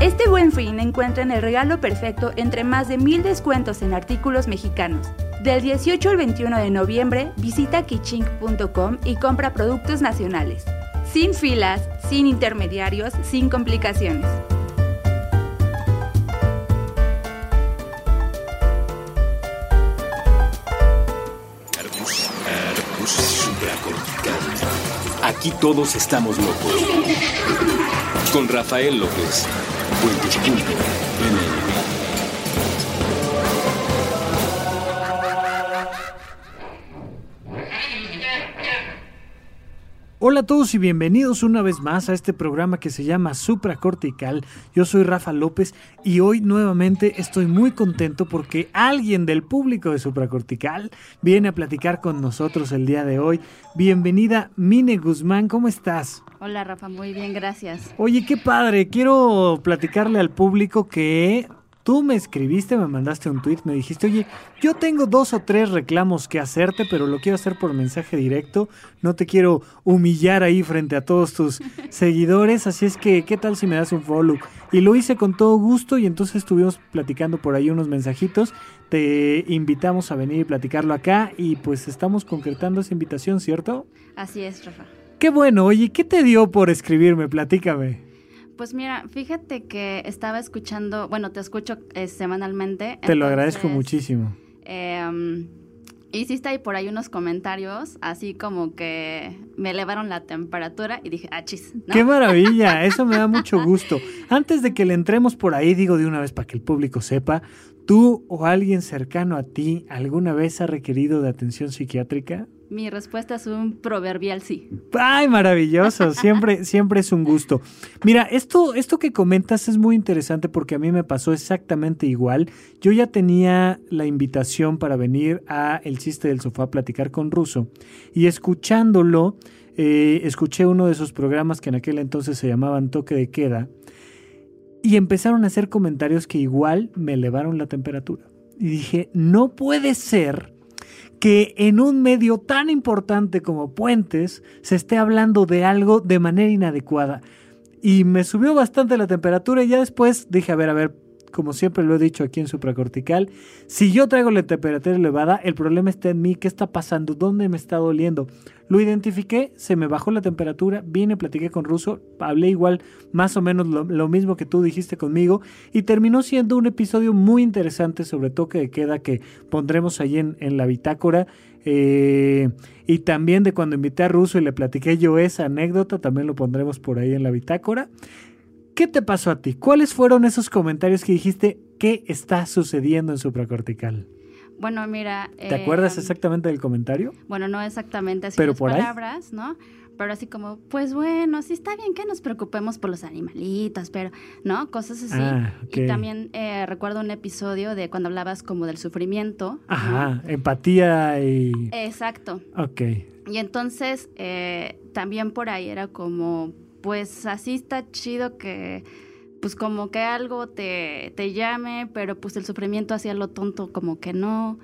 Este buen fin encuentran el regalo perfecto entre más de mil descuentos en artículos mexicanos. Del 18 al 21 de noviembre, visita kichink.com y compra productos nacionales. Sin filas, sin intermediarios, sin complicaciones. Aquí todos estamos locos. Con Rafael López. Hola a todos y bienvenidos una vez más a este programa que se llama Supracortical. Yo soy Rafa López y hoy nuevamente estoy muy contento porque alguien del público de Supracortical viene a platicar con nosotros el día de hoy. Bienvenida Mine Guzmán, ¿cómo estás? Hola Rafa, muy bien, gracias. Oye, qué padre, quiero platicarle al público que Tú me escribiste, me mandaste un tweet, me dijiste, oye, yo tengo dos o tres reclamos que hacerte, pero lo quiero hacer por mensaje directo. No te quiero humillar ahí frente a todos tus seguidores, así es que, ¿qué tal si me das un follow? Y lo hice con todo gusto y entonces estuvimos platicando por ahí unos mensajitos. Te invitamos a venir y platicarlo acá y pues estamos concretando esa invitación, ¿cierto? Así es, Rafa. Qué bueno, oye, ¿qué te dio por escribirme? Platícame. Pues mira, fíjate que estaba escuchando, bueno, te escucho eh, semanalmente. Te lo agradezco muchísimo. Eh, hiciste ahí por ahí unos comentarios, así como que me elevaron la temperatura y dije, ah, chis. ¡Qué maravilla! Eso me da mucho gusto. Antes de que le entremos por ahí, digo de una vez para que el público sepa, ¿tú o alguien cercano a ti alguna vez ha requerido de atención psiquiátrica? Mi respuesta es un proverbial sí. Ay, maravilloso, siempre, siempre es un gusto. Mira, esto, esto que comentas es muy interesante porque a mí me pasó exactamente igual. Yo ya tenía la invitación para venir a El Chiste del Sofá a platicar con Russo y escuchándolo, eh, escuché uno de esos programas que en aquel entonces se llamaban Toque de Queda y empezaron a hacer comentarios que igual me elevaron la temperatura. Y dije, no puede ser que en un medio tan importante como Puentes se esté hablando de algo de manera inadecuada. Y me subió bastante la temperatura y ya después dije, a ver, a ver, como siempre lo he dicho aquí en supracortical, si yo traigo la temperatura elevada, el problema está en mí, ¿qué está pasando? ¿Dónde me está doliendo? Lo identifiqué, se me bajó la temperatura, vine, platiqué con Russo, hablé igual más o menos lo, mismo que tú dijiste conmigo y terminó siendo un episodio muy interesante sobre toque de queda que pondremos ahí en, la bitácora. Eh, y también de cuando invité a Russo y le platiqué yo esa anécdota, también lo pondremos por ahí en la bitácora. ¿Qué te pasó a ti? ¿Cuáles fueron esos comentarios que dijiste qué está sucediendo en supracortical? Bueno, mira. ¿Te acuerdas em, exactamente del comentario? Bueno, no exactamente así Pero las palabras, ¿no? Pero así como, pues bueno, sí está bien que nos preocupemos por los animalitos, pero, ¿no? Cosas así. Ah, y también eh, recuerdo un episodio de cuando hablabas como del sufrimiento. Ajá, empatía y. Exacto. Ok. Y entonces eh, también por ahí era como, pues así está chido que pues como que algo te, te llame, pero pues el sufrimiento hacia lo tonto como que no.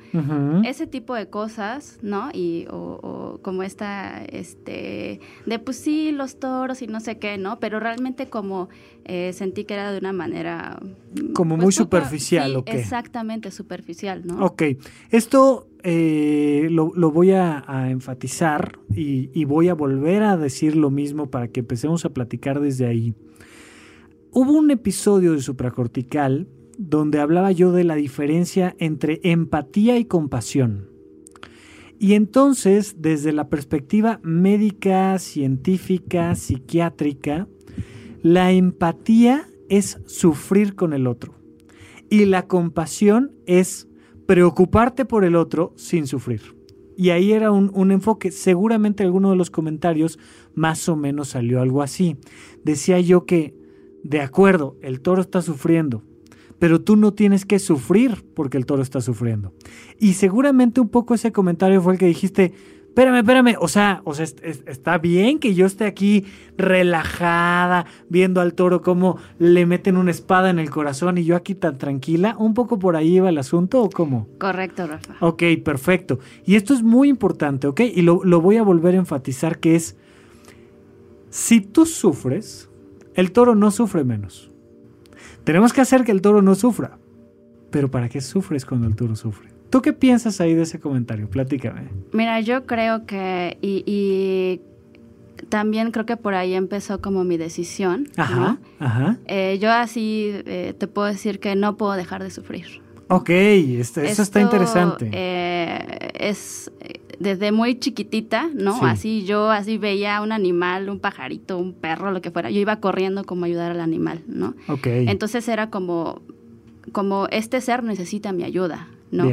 Ese tipo de cosas, ¿no? Y o, como esta, este, de pues sí, los toros y no sé qué, ¿no? Pero realmente como eh, sentí que era de una manera... Como pues, muy superficial, ¿o qué? Exactamente, superficial, ¿no? Ok, esto eh, lo, voy a, enfatizar y, y voy a volver a decir lo mismo para que empecemos a platicar desde ahí. Hubo un episodio de Supracortical donde hablaba yo de la diferencia entre empatía y compasión. Y entonces, desde la perspectiva médica, científica, psiquiátrica, la empatía es sufrir con el otro. Y la compasión es preocuparte por el otro sin sufrir. Y ahí era un, un, enfoque. Seguramente alguno de los comentarios más o menos salió algo así. Decía yo que de acuerdo, el toro está sufriendo, pero tú no tienes que sufrir porque el toro está sufriendo. Y seguramente un poco ese comentario fue el que dijiste, espérame, espérame, o sea, o sea, está bien que yo esté aquí relajada, viendo al toro cómo le meten una espada en el corazón y yo aquí tan tranquila. ¿Un poco por ahí iba el asunto o cómo? Correcto, Rafa. Ok, perfecto. Y esto es muy importante, ¿ok? Y lo, lo voy a volver a enfatizar que es, si tú sufres, el toro no sufre menos. Tenemos que hacer que el toro no sufra. Pero ¿para qué sufres cuando el toro sufre? ¿Tú qué piensas ahí de ese comentario? Platícame. Mira, yo creo que, y, también creo que por ahí empezó como mi decisión. Ajá, ajá. Eh, yo así eh, te puedo decir que no puedo dejar de sufrir. Ok, este, eso está interesante. Eh, es desde muy chiquitita, ¿no? Así yo así veía un animal, un pajarito, un perro, lo que fuera. Yo iba corriendo como ayudar al animal, ¿no? Ok. Entonces era como, como este ser necesita mi ayuda, ¿no?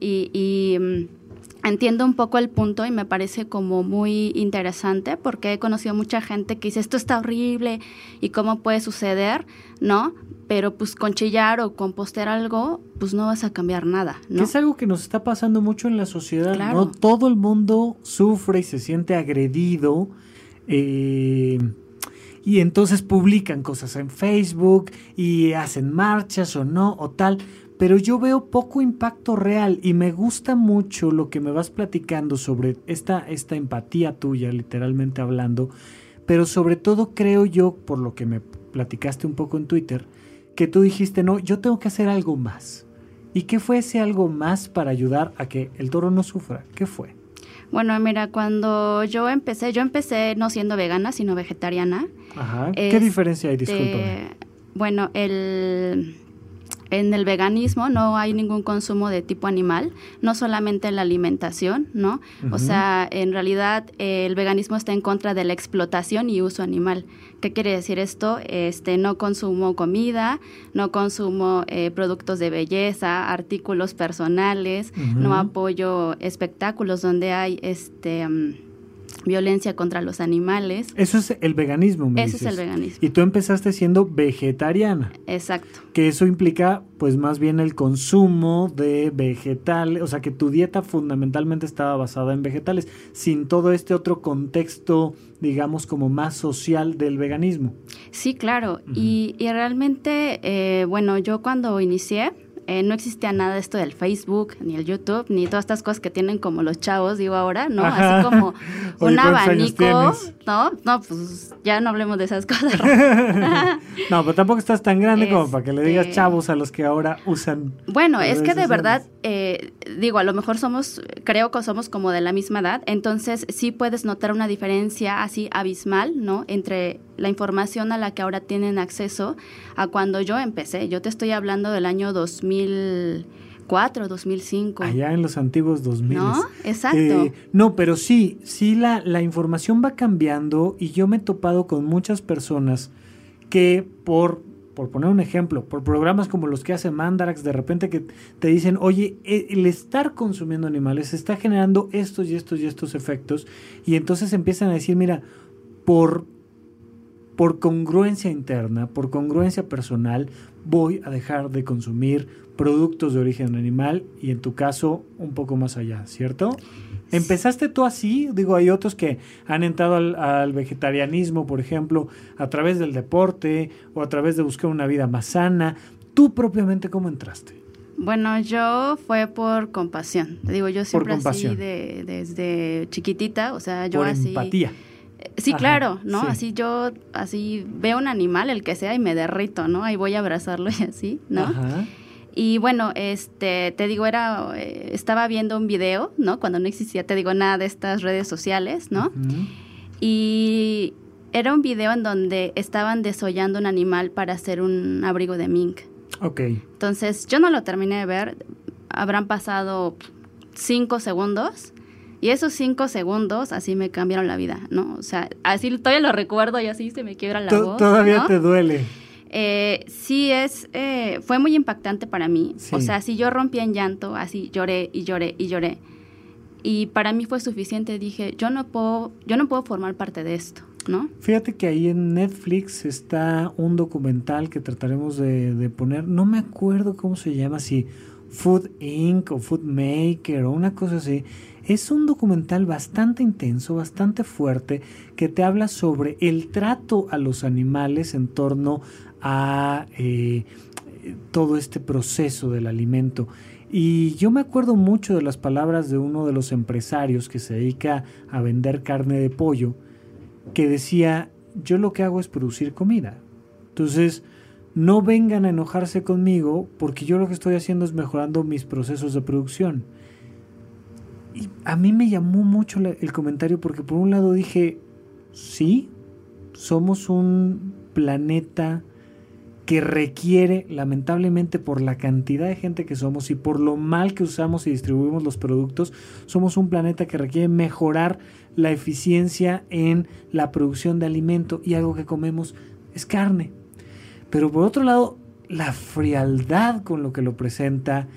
Y, mm, entiendo un poco el punto y me parece como muy interesante porque he conocido mucha gente que dice esto está horrible y cómo puede suceder, ¿no? Pero pues con chillar o con postear algo, pues no vas a cambiar nada, ¿no? es algo que nos está pasando mucho en la sociedad, ¿no? Todo el mundo sufre y se siente agredido. Eh, y entonces publican cosas en Facebook y hacen marchas o no o tal, pero yo veo poco impacto real y me gusta mucho lo que me vas platicando sobre esta, esta empatía tuya, literalmente hablando, pero sobre todo creo yo, por lo que me platicaste un poco en Twitter, que tú dijiste, no, yo tengo que hacer algo más. ¿Y qué fue ese algo más para ayudar a que el toro no sufra? ¿Qué fue? Bueno, mira, cuando yo empecé, yo empecé no siendo vegana, sino vegetariana. Ajá. ¿Qué diferencia hay? Este, Discúlpame. Bueno, el en el veganismo no hay ningún consumo de tipo animal, no solamente en la alimentación, ¿no? O sea, en realidad el veganismo está en contra de la explotación y uso animal. ¿Qué quiere decir esto? Este, no consumo comida, no consumo eh, productos de belleza, artículos personales, no apoyo espectáculos donde hay este mm, violencia contra los animales. Eso es el veganismo, me Eso es el veganismo. Y tú empezaste siendo vegetariana. Exacto. Que eso implica, pues más bien el consumo de vegetales, o sea, que tu dieta fundamentalmente estaba basada en vegetales, sin todo este otro contexto, digamos, como más social del veganismo. Sí, claro. y, y, realmente, eh, bueno, yo cuando inicié, eh, no existía nada esto del Facebook, ni el YouTube, ni todas estas cosas que tienen como los chavos, digo ahora, ¿no? Así como un abanico, ¿no? No, pues ya no hablemos de esas cosas. no, pero tampoco estás tan grande como para que le digas este, chavos a los que ahora usan. Bueno, es que de verdad, eh, digo, a lo mejor somos, creo que somos como de la misma edad, entonces sí puedes notar una diferencia así abismal, ¿no? Entre la información a la que ahora tienen acceso a cuando yo empecé. Yo te estoy hablando del año 2004, 2005. Allá en los antiguos 2000. No, exacto. Eh, no, pero sí, sí la, la información va cambiando y yo me he topado con muchas personas que por por poner un ejemplo, por programas como los que hace Mandarax, de repente que te dicen, oye, e, el estar consumiendo animales está generando estos y estos y estos efectos, y entonces empiezan a decir, mira, por por congruencia interna, por congruencia personal, voy a dejar de consumir productos de origen animal y en tu caso un poco más allá, ¿cierto? ¿Empezaste tú así? Digo, hay otros que han entrado al, vegetarianismo, por ejemplo, a través del deporte o a través de buscar una vida más sana. ¿Tú propiamente cómo entraste? Bueno, yo fue por compasión. Digo, yo siempre así de, desde chiquitita, o sea, yo por así... empatía. Sí, claro, ¿no? Así yo, así veo un animal, el que sea, y me derrito, ¿no? Ahí voy a abrazarlo y así, ¿no? Ajá. Y bueno, este, te digo, era, eh, estaba viendo un video, ¿no? Cuando no existía, te digo, nada de estas redes sociales, ¿no? Y era un video en donde estaban desollando un animal para hacer un abrigo de mink. Ok. Entonces, yo no lo terminé de ver, habrán pasado cinco segundos y esos cinco segundos así me cambiaron la vida, ¿no? O sea, así todavía lo recuerdo y así se me quiebra la voz. Todavía te duele. Eh, sí, es, eh, fue muy impactante para mí. O sea, si yo rompí en llanto, así lloré y lloré y lloré. Y para mí fue suficiente. Dije, yo no puedo, yo no puedo formar parte de esto, ¿no? Fíjate que ahí en Netflix está un documental que trataremos de, de poner. No me acuerdo cómo se llama, si Food Inc. o Food Maker o una cosa así es un documental bastante intenso, bastante fuerte, que te habla sobre el trato a los animales en torno a eh, todo este proceso del alimento. Y yo me acuerdo mucho de las palabras de uno de los empresarios que se dedica a vender carne de pollo, que decía, yo lo que hago es producir comida. Entonces, no vengan a enojarse conmigo porque yo lo que estoy haciendo es mejorando mis procesos de producción. Y a mí me llamó mucho el comentario porque por un lado dije, sí, somos un planeta que requiere, lamentablemente por la cantidad de gente que somos y por lo mal que usamos y distribuimos los productos, somos un planeta que requiere mejorar la eficiencia en la producción de alimento y algo que comemos es carne. Pero por otro lado, la frialdad con lo que lo presenta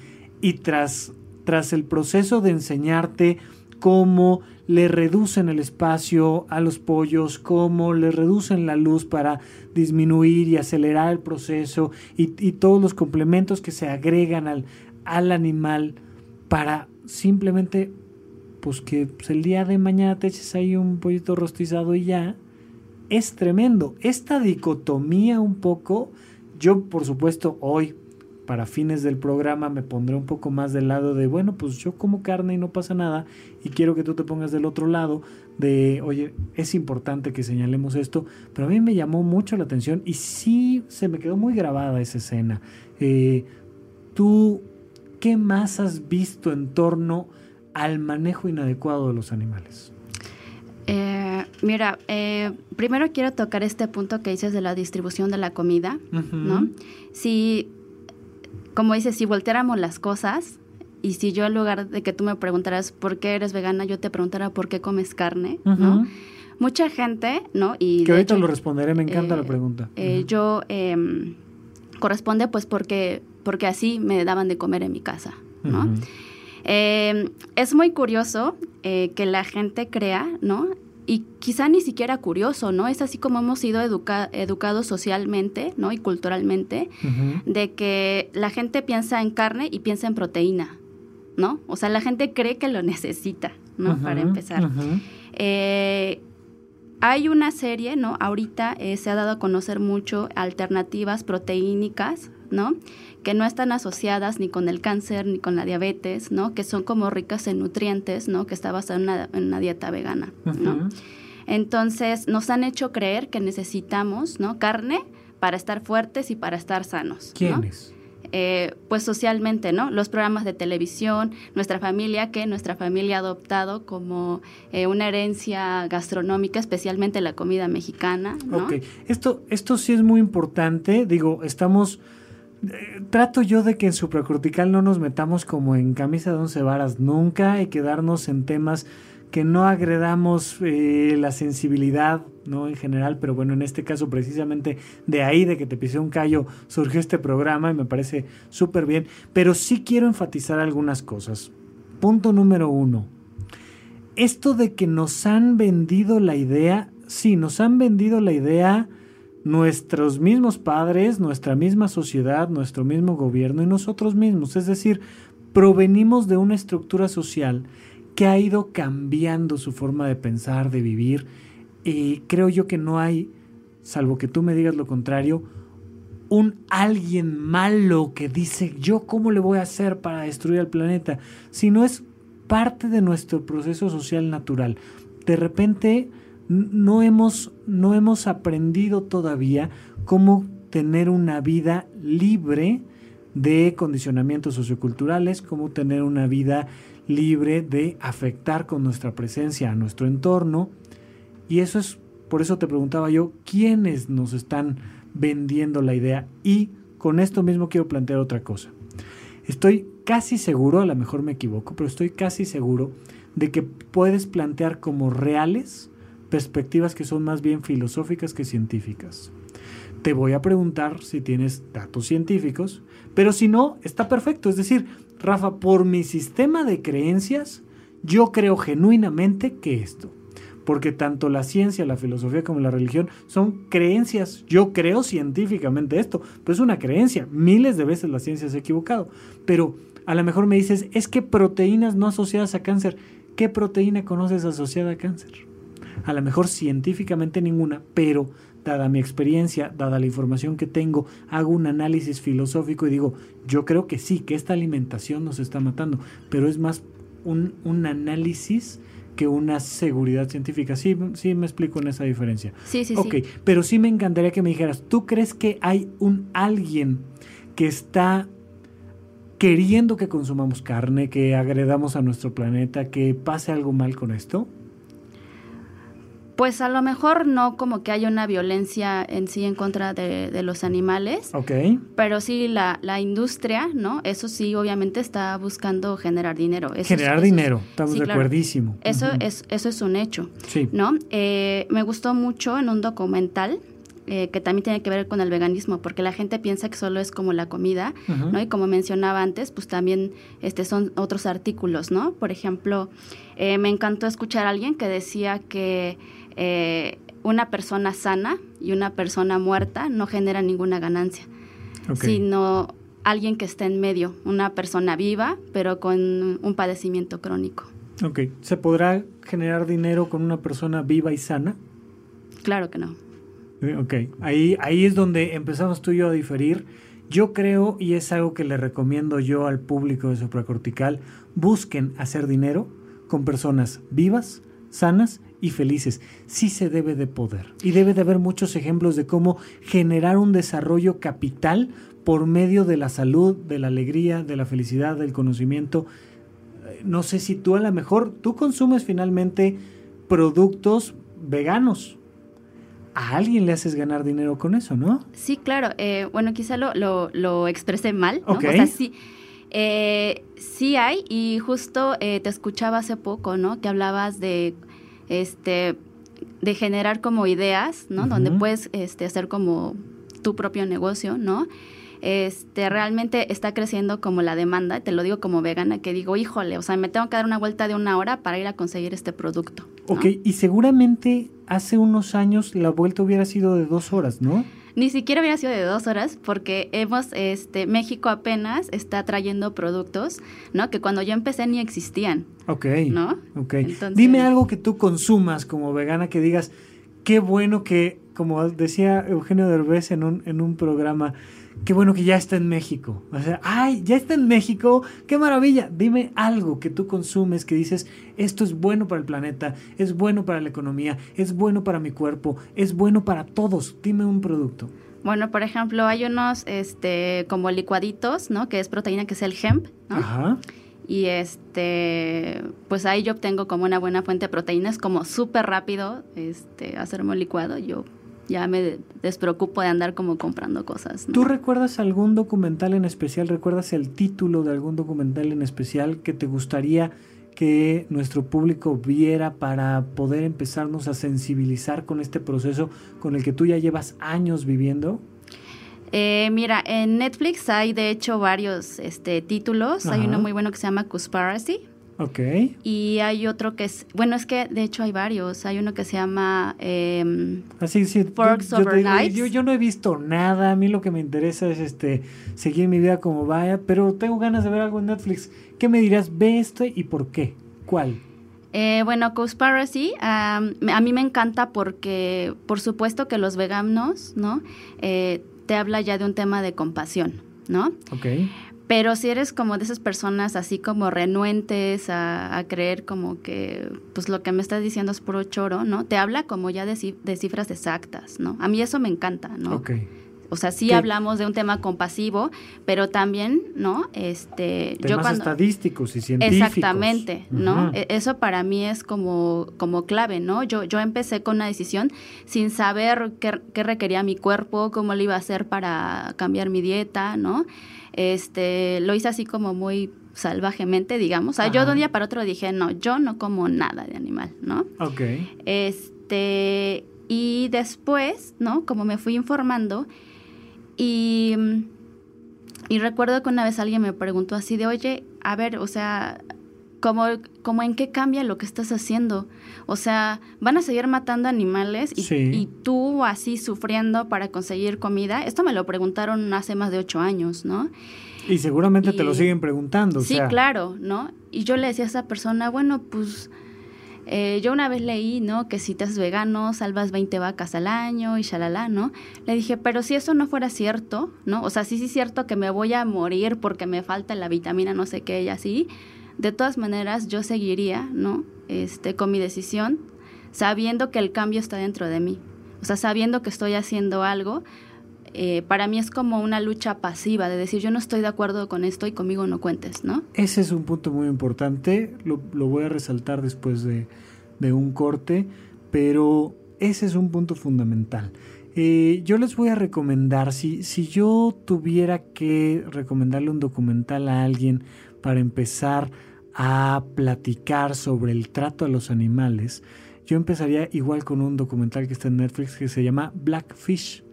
y tras, tras el proceso de enseñarte cómo le reducen el espacio a los pollos, cómo le reducen la luz para disminuir y acelerar el proceso y, todos los complementos que se agregan al, al animal para simplemente pues que el día de mañana te eches ahí un pollito rostizado y ya, es tremendo. Esta dicotomía un poco, yo por supuesto hoy para fines del programa me pondré un poco más del lado de, bueno, pues yo como carne y no pasa nada, y quiero que tú te pongas del otro lado de, oye, es importante que señalemos esto, pero a mí me llamó mucho la atención y sí se me quedó muy grabada esa escena. Eh, ¿Tú qué más has visto en torno al manejo inadecuado de los animales? Eh, mira, eh, primero quiero tocar este punto que dices de la distribución de la comida, ¿no? Si como dices, si volteáramos las cosas y si yo en lugar de que tú me preguntaras por qué eres vegana, yo te preguntara por qué comes carne, ¿no? Mucha gente, ¿no? Y que ahorita lo responderé, me encanta la eh, pregunta. Eh, yo eh, corresponde pues porque, porque así me daban de comer en mi casa, ¿no? Em, es muy curioso eh, que la gente crea, ¿no? Y quizá ni siquiera curioso, ¿no? Es así como hemos sido educados socialmente, ¿no? Y culturalmente, de que la gente piensa en carne y piensa en proteína, ¿no? O sea, la gente cree que lo necesita, ¿no? Para empezar. Eh, hay una serie, ¿no? Ahorita eh, se ha dado a conocer mucho alternativas proteínicas, ¿no? Que no están asociadas ni con el cáncer ni con la diabetes, ¿no? Que son como ricas en nutrientes, ¿no? Que está basada en una, dieta vegana, ¿no? Entonces, nos han hecho creer que necesitamos, ¿no? Carne para estar fuertes y para estar sanos. ¿Quiénes? Eh, pues socialmente, ¿no? Los programas de televisión, nuestra familia, que nuestra familia ha adoptado como eh, una herencia gastronómica, especialmente la comida mexicana, ¿no? Ok, esto, esto sí es muy importante, digo, estamos... Trato yo de que en supracortical no nos metamos como en camisa de once varas nunca y quedarnos en temas que no agredamos eh, la sensibilidad, ¿no? En general, pero bueno, en este caso precisamente de ahí, de que te pisé un callo, surgió este programa y me parece súper bien, pero sí quiero enfatizar algunas cosas. Punto número uno. Esto de que nos han vendido la idea, sí, nos han vendido la idea nuestros mismos padres, nuestra misma sociedad, nuestro mismo gobierno y nosotros mismos. Es decir, provenimos de una estructura social que ha ido cambiando su forma de pensar, de vivir. Y creo yo que no hay, salvo que tú me digas lo contrario, un alguien malo que dice yo cómo le voy a hacer para destruir el planeta, sino es parte de nuestro proceso social natural. De repente no hemos, no hemos aprendido todavía cómo tener una vida libre de condicionamientos socioculturales, cómo tener una vida libre de afectar con nuestra presencia a nuestro entorno. Y eso es, por eso te preguntaba yo, ¿quiénes nos están vendiendo la idea? Y con esto mismo quiero plantear otra cosa. Estoy casi seguro, a lo mejor me equivoco, pero estoy casi seguro de que puedes plantear como reales perspectivas que son más bien filosóficas que científicas. Te voy a preguntar si tienes datos científicos, pero si no, está perfecto. Es decir, Rafa, por mi sistema de creencias, yo creo genuinamente que esto. Porque tanto la ciencia, la filosofía como la religión son creencias. Yo creo científicamente esto, pero es una creencia. Miles de veces la ciencia se ha equivocado. Pero a lo mejor me dices, es que proteínas no asociadas a cáncer. ¿Qué proteína conoces asociada a cáncer? A lo mejor científicamente ninguna, pero dada mi experiencia, dada la información que tengo, hago un análisis filosófico y digo, yo creo que sí, que esta alimentación nos está matando, pero es más un, análisis que una seguridad científica. Sí, sí me explico en esa diferencia. Sí, sí, Ok, sí. pero sí me encantaría que me dijeras, ¿tú crees que hay un alguien que está queriendo que consumamos carne, que agredamos a nuestro planeta, que pase algo mal con esto? Pues a lo mejor no como que haya una violencia en sí en contra de, de los animales, Ok, pero sí la, la industria, ¿no? Eso sí, obviamente está buscando generar dinero. Eso es- generar es- dinero, estamos sí, de claro. Eso, es, eso es un hecho, Sí, ¿no? Eh, me gustó mucho en un documental eh, que también tiene que ver con el veganismo, porque la gente piensa que solo es como la comida. ¿no? Y como mencionaba antes, pues también este, son otros artículos, ¿no? Por ejemplo, eh, me encantó escuchar a alguien que decía que eh, una persona sana y una persona muerta no genera ninguna ganancia, sino alguien que esté en medio, una persona viva, pero con un padecimiento crónico. Ok, ¿se podrá generar dinero con una persona viva y sana? Claro que no. Eh, Ok, ahí, ahí es donde empezamos tú y yo a diferir. Yo creo, y es algo que le recomiendo yo al público de supracortical, busquen hacer dinero con personas vivas, sanas y felices. Sí se debe de poder. Y debe de haber muchos ejemplos de cómo generar un desarrollo capital por medio de la salud, de la alegría, de la felicidad, del conocimiento. Eh, No sé si tú a lo mejor, tú consumes finalmente productos veganos a alguien le haces ganar dinero con eso, ¿no? Sí, claro. eh, bueno, quizá lo, lo, lo expresé mal, ¿no? Ok. O sea, sí, eh, sí hay, y justo eh, te escuchaba hace poco, ¿no? Que hablabas de, este, de generar como ideas, ¿no? Donde puedes este, hacer como tu propio negocio, ¿no? Este, realmente está creciendo como la demanda, te lo digo como vegana, que digo, híjole, o sea, me tengo que dar una vuelta de una hora para ir a conseguir este producto. ¿no? Ok, y seguramente hace unos años la vuelta hubiera sido de dos horas, ¿no? Ni siquiera hubiera sido de dos horas porque hemos, este, México apenas está trayendo productos, ¿no? Que cuando yo empecé ni existían, Ok. ¿no? Ok. Entonces- Dime algo que tú consumas como vegana que digas, qué bueno que, como decía Eugenio Derbez en un, en un programa, qué bueno que ya está en México. O sea, ay, ya está en México, qué maravilla. Dime algo que tú consumes que dices, esto es bueno para el planeta, es bueno para la economía, es bueno para mi cuerpo, es bueno para todos. Dime un producto. Bueno, por ejemplo, hay unos, este, como licuaditos, ¿no? Que es proteína, que es el hemp, ¿no? Ajá. Y este, pues ahí yo obtengo como una buena fuente de proteínas, como súper rápido, este, hacerme un licuado. Yo ya me despreocupo de andar como comprando cosas. ¿no? ¿Tú recuerdas algún documental en especial? ¿Recuerdas el título de algún documental en especial que te gustaría que nuestro público viera para poder empezarnos a sensibilizar con este proceso con el que tú ya llevas años viviendo? Eh, mira, en Netflix hay de hecho varios este, títulos. Hay uno muy bueno que se llama Conspiracy. Ok. Y hay otro que es, bueno, es que de hecho hay varios. Hay uno que se llama, em, Así sí. Forks yo, yo digo, yo, yo no he visto nada. A mí lo que me interesa es este seguir mi vida como vaya, pero tengo ganas de ver algo en Netflix. ¿Qué me dirás? Ve esto y por qué. ¿Cuál? eh, bueno, Conspiracy, am, a mí me encanta porque, por supuesto que los veganos, ¿no? Eh, te habla ya de un tema de compasión, ¿no? Ok. Pero si eres como de esas personas así como renuentes a, a creer como que pues lo que me estás diciendo es puro choro, ¿no? Te habla como ya de, ci- de cifras exactas, ¿no? A mí eso me encanta, ¿no? Ok. O sea, sí ¿Qué? hablamos de un tema compasivo, pero también, ¿no? Este, Temas yo cuando estadísticos y científicos. Exactamente, ¿no? E- Eso para mí es como, como clave, ¿no? Yo, yo empecé con una decisión sin saber qué, qué requería mi cuerpo, cómo lo iba a hacer para cambiar mi dieta, ¿no? Este, lo hice así como muy salvajemente, digamos. O sea, yo de un día para otro dije, no, yo no como nada de animal, ¿no? Ok. Este, y después, ¿no? Como me fui informando y, y recuerdo que una vez alguien me preguntó así de, oye, a ver, o sea, como, como en qué cambia lo que estás haciendo. O sea, van a seguir matando animales y, Sí. y tú así sufriendo para conseguir comida. Esto me lo preguntaron hace más de ocho años, ¿no? Y seguramente te lo Y- siguen preguntando. o sí, sea, claro, ¿no? Y yo le decía a esa persona, bueno, pues eh, yo una vez leí, ¿no? Que si te haces vegano, salvas 20 vacas al año y shalala, ¿no? Le dije, pero si eso no fuera cierto, ¿no? O sea, sí, sí es cierto que me voy a morir porque me falta la vitamina no sé qué y así. De todas maneras, yo seguiría, ¿no? este, con mi decisión, sabiendo que el cambio está dentro de mí. O sea, sabiendo que estoy haciendo algo, eh, para mí es como una lucha pasiva, de decir, yo no estoy de acuerdo con esto y conmigo no cuentes, ¿no? Ese es un punto muy importante, lo, voy a resaltar después de, un corte, pero ese es un punto fundamental. Eh, yo les voy a recomendar, si, si yo tuviera que recomendarle un documental a alguien para empezar a platicar sobre el trato a los animales, yo empezaría igual con un documental que está en Netflix que se llama Blackfish.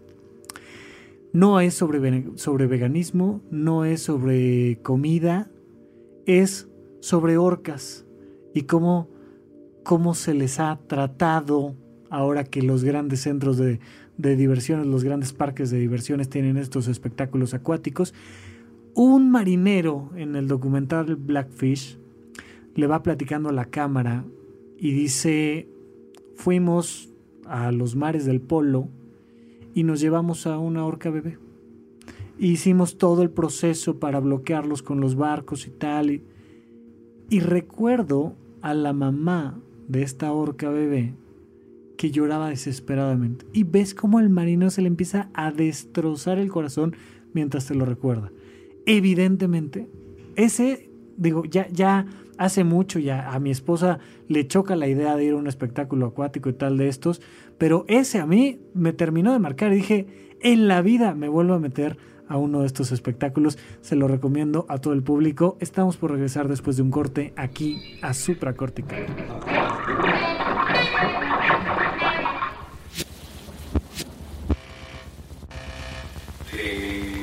No es sobre, sobre veganismo, no es sobre comida, es sobre orcas y cómo, cómo se les ha tratado ahora que los grandes centros de, de diversiones, los grandes parques de diversiones tienen estos espectáculos acuáticos. Un marinero en el documental Blackfish le va platicando a la cámara y dice, fuimos a los mares del Polo y nos llevamos a una orca bebé. Hicimos todo el proceso para bloquearlos con los barcos y tal. Y, recuerdo a la mamá de esta orca bebé que lloraba desesperadamente. Y ves cómo el marino se le empieza a destrozar el corazón mientras te lo recuerda. Evidentemente, ese, digo, ya, ya hace mucho ya a mi esposa le choca la idea de ir a un espectáculo acuático y tal de estos, pero ese a mí me terminó de marcar y dije, en la vida me vuelvo a meter a uno de estos espectáculos, se lo recomiendo a todo el público. Estamos por regresar después de un corte aquí a Supracortical. de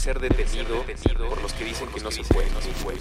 ser detenido, por los que dicen que no se puede. No se puede.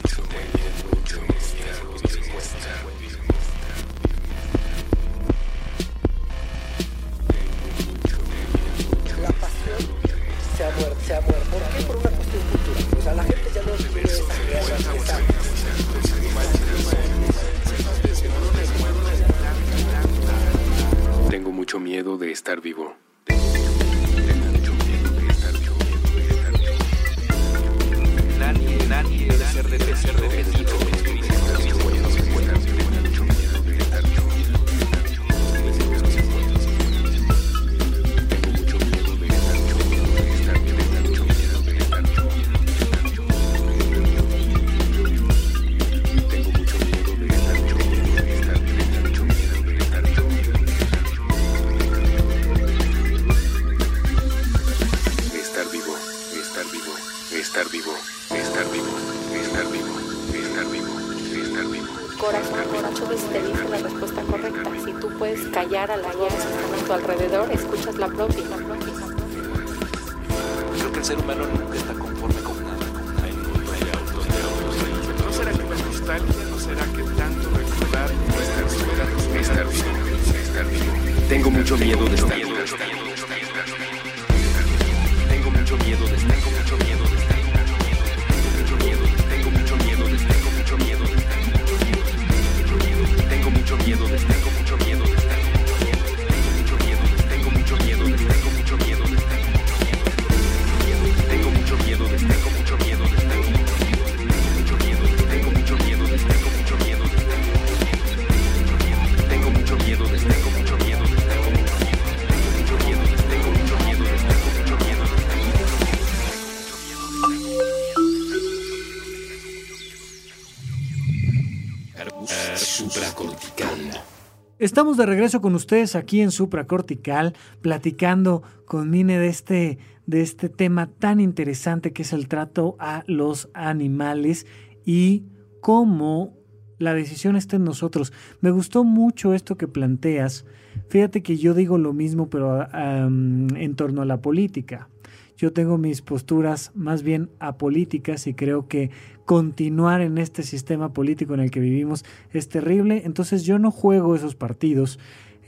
Estamos de regreso con ustedes aquí en Supracortical, platicando con Mine de este, de este tema tan interesante que es el trato a los animales y cómo la decisión está en nosotros. Me gustó mucho esto que planteas. Fíjate que yo digo lo mismo, pero en torno a la política. Yo tengo mis posturas más bien apolíticas y creo que continuar en este sistema político en el que vivimos es terrible. Entonces yo no juego esos partidos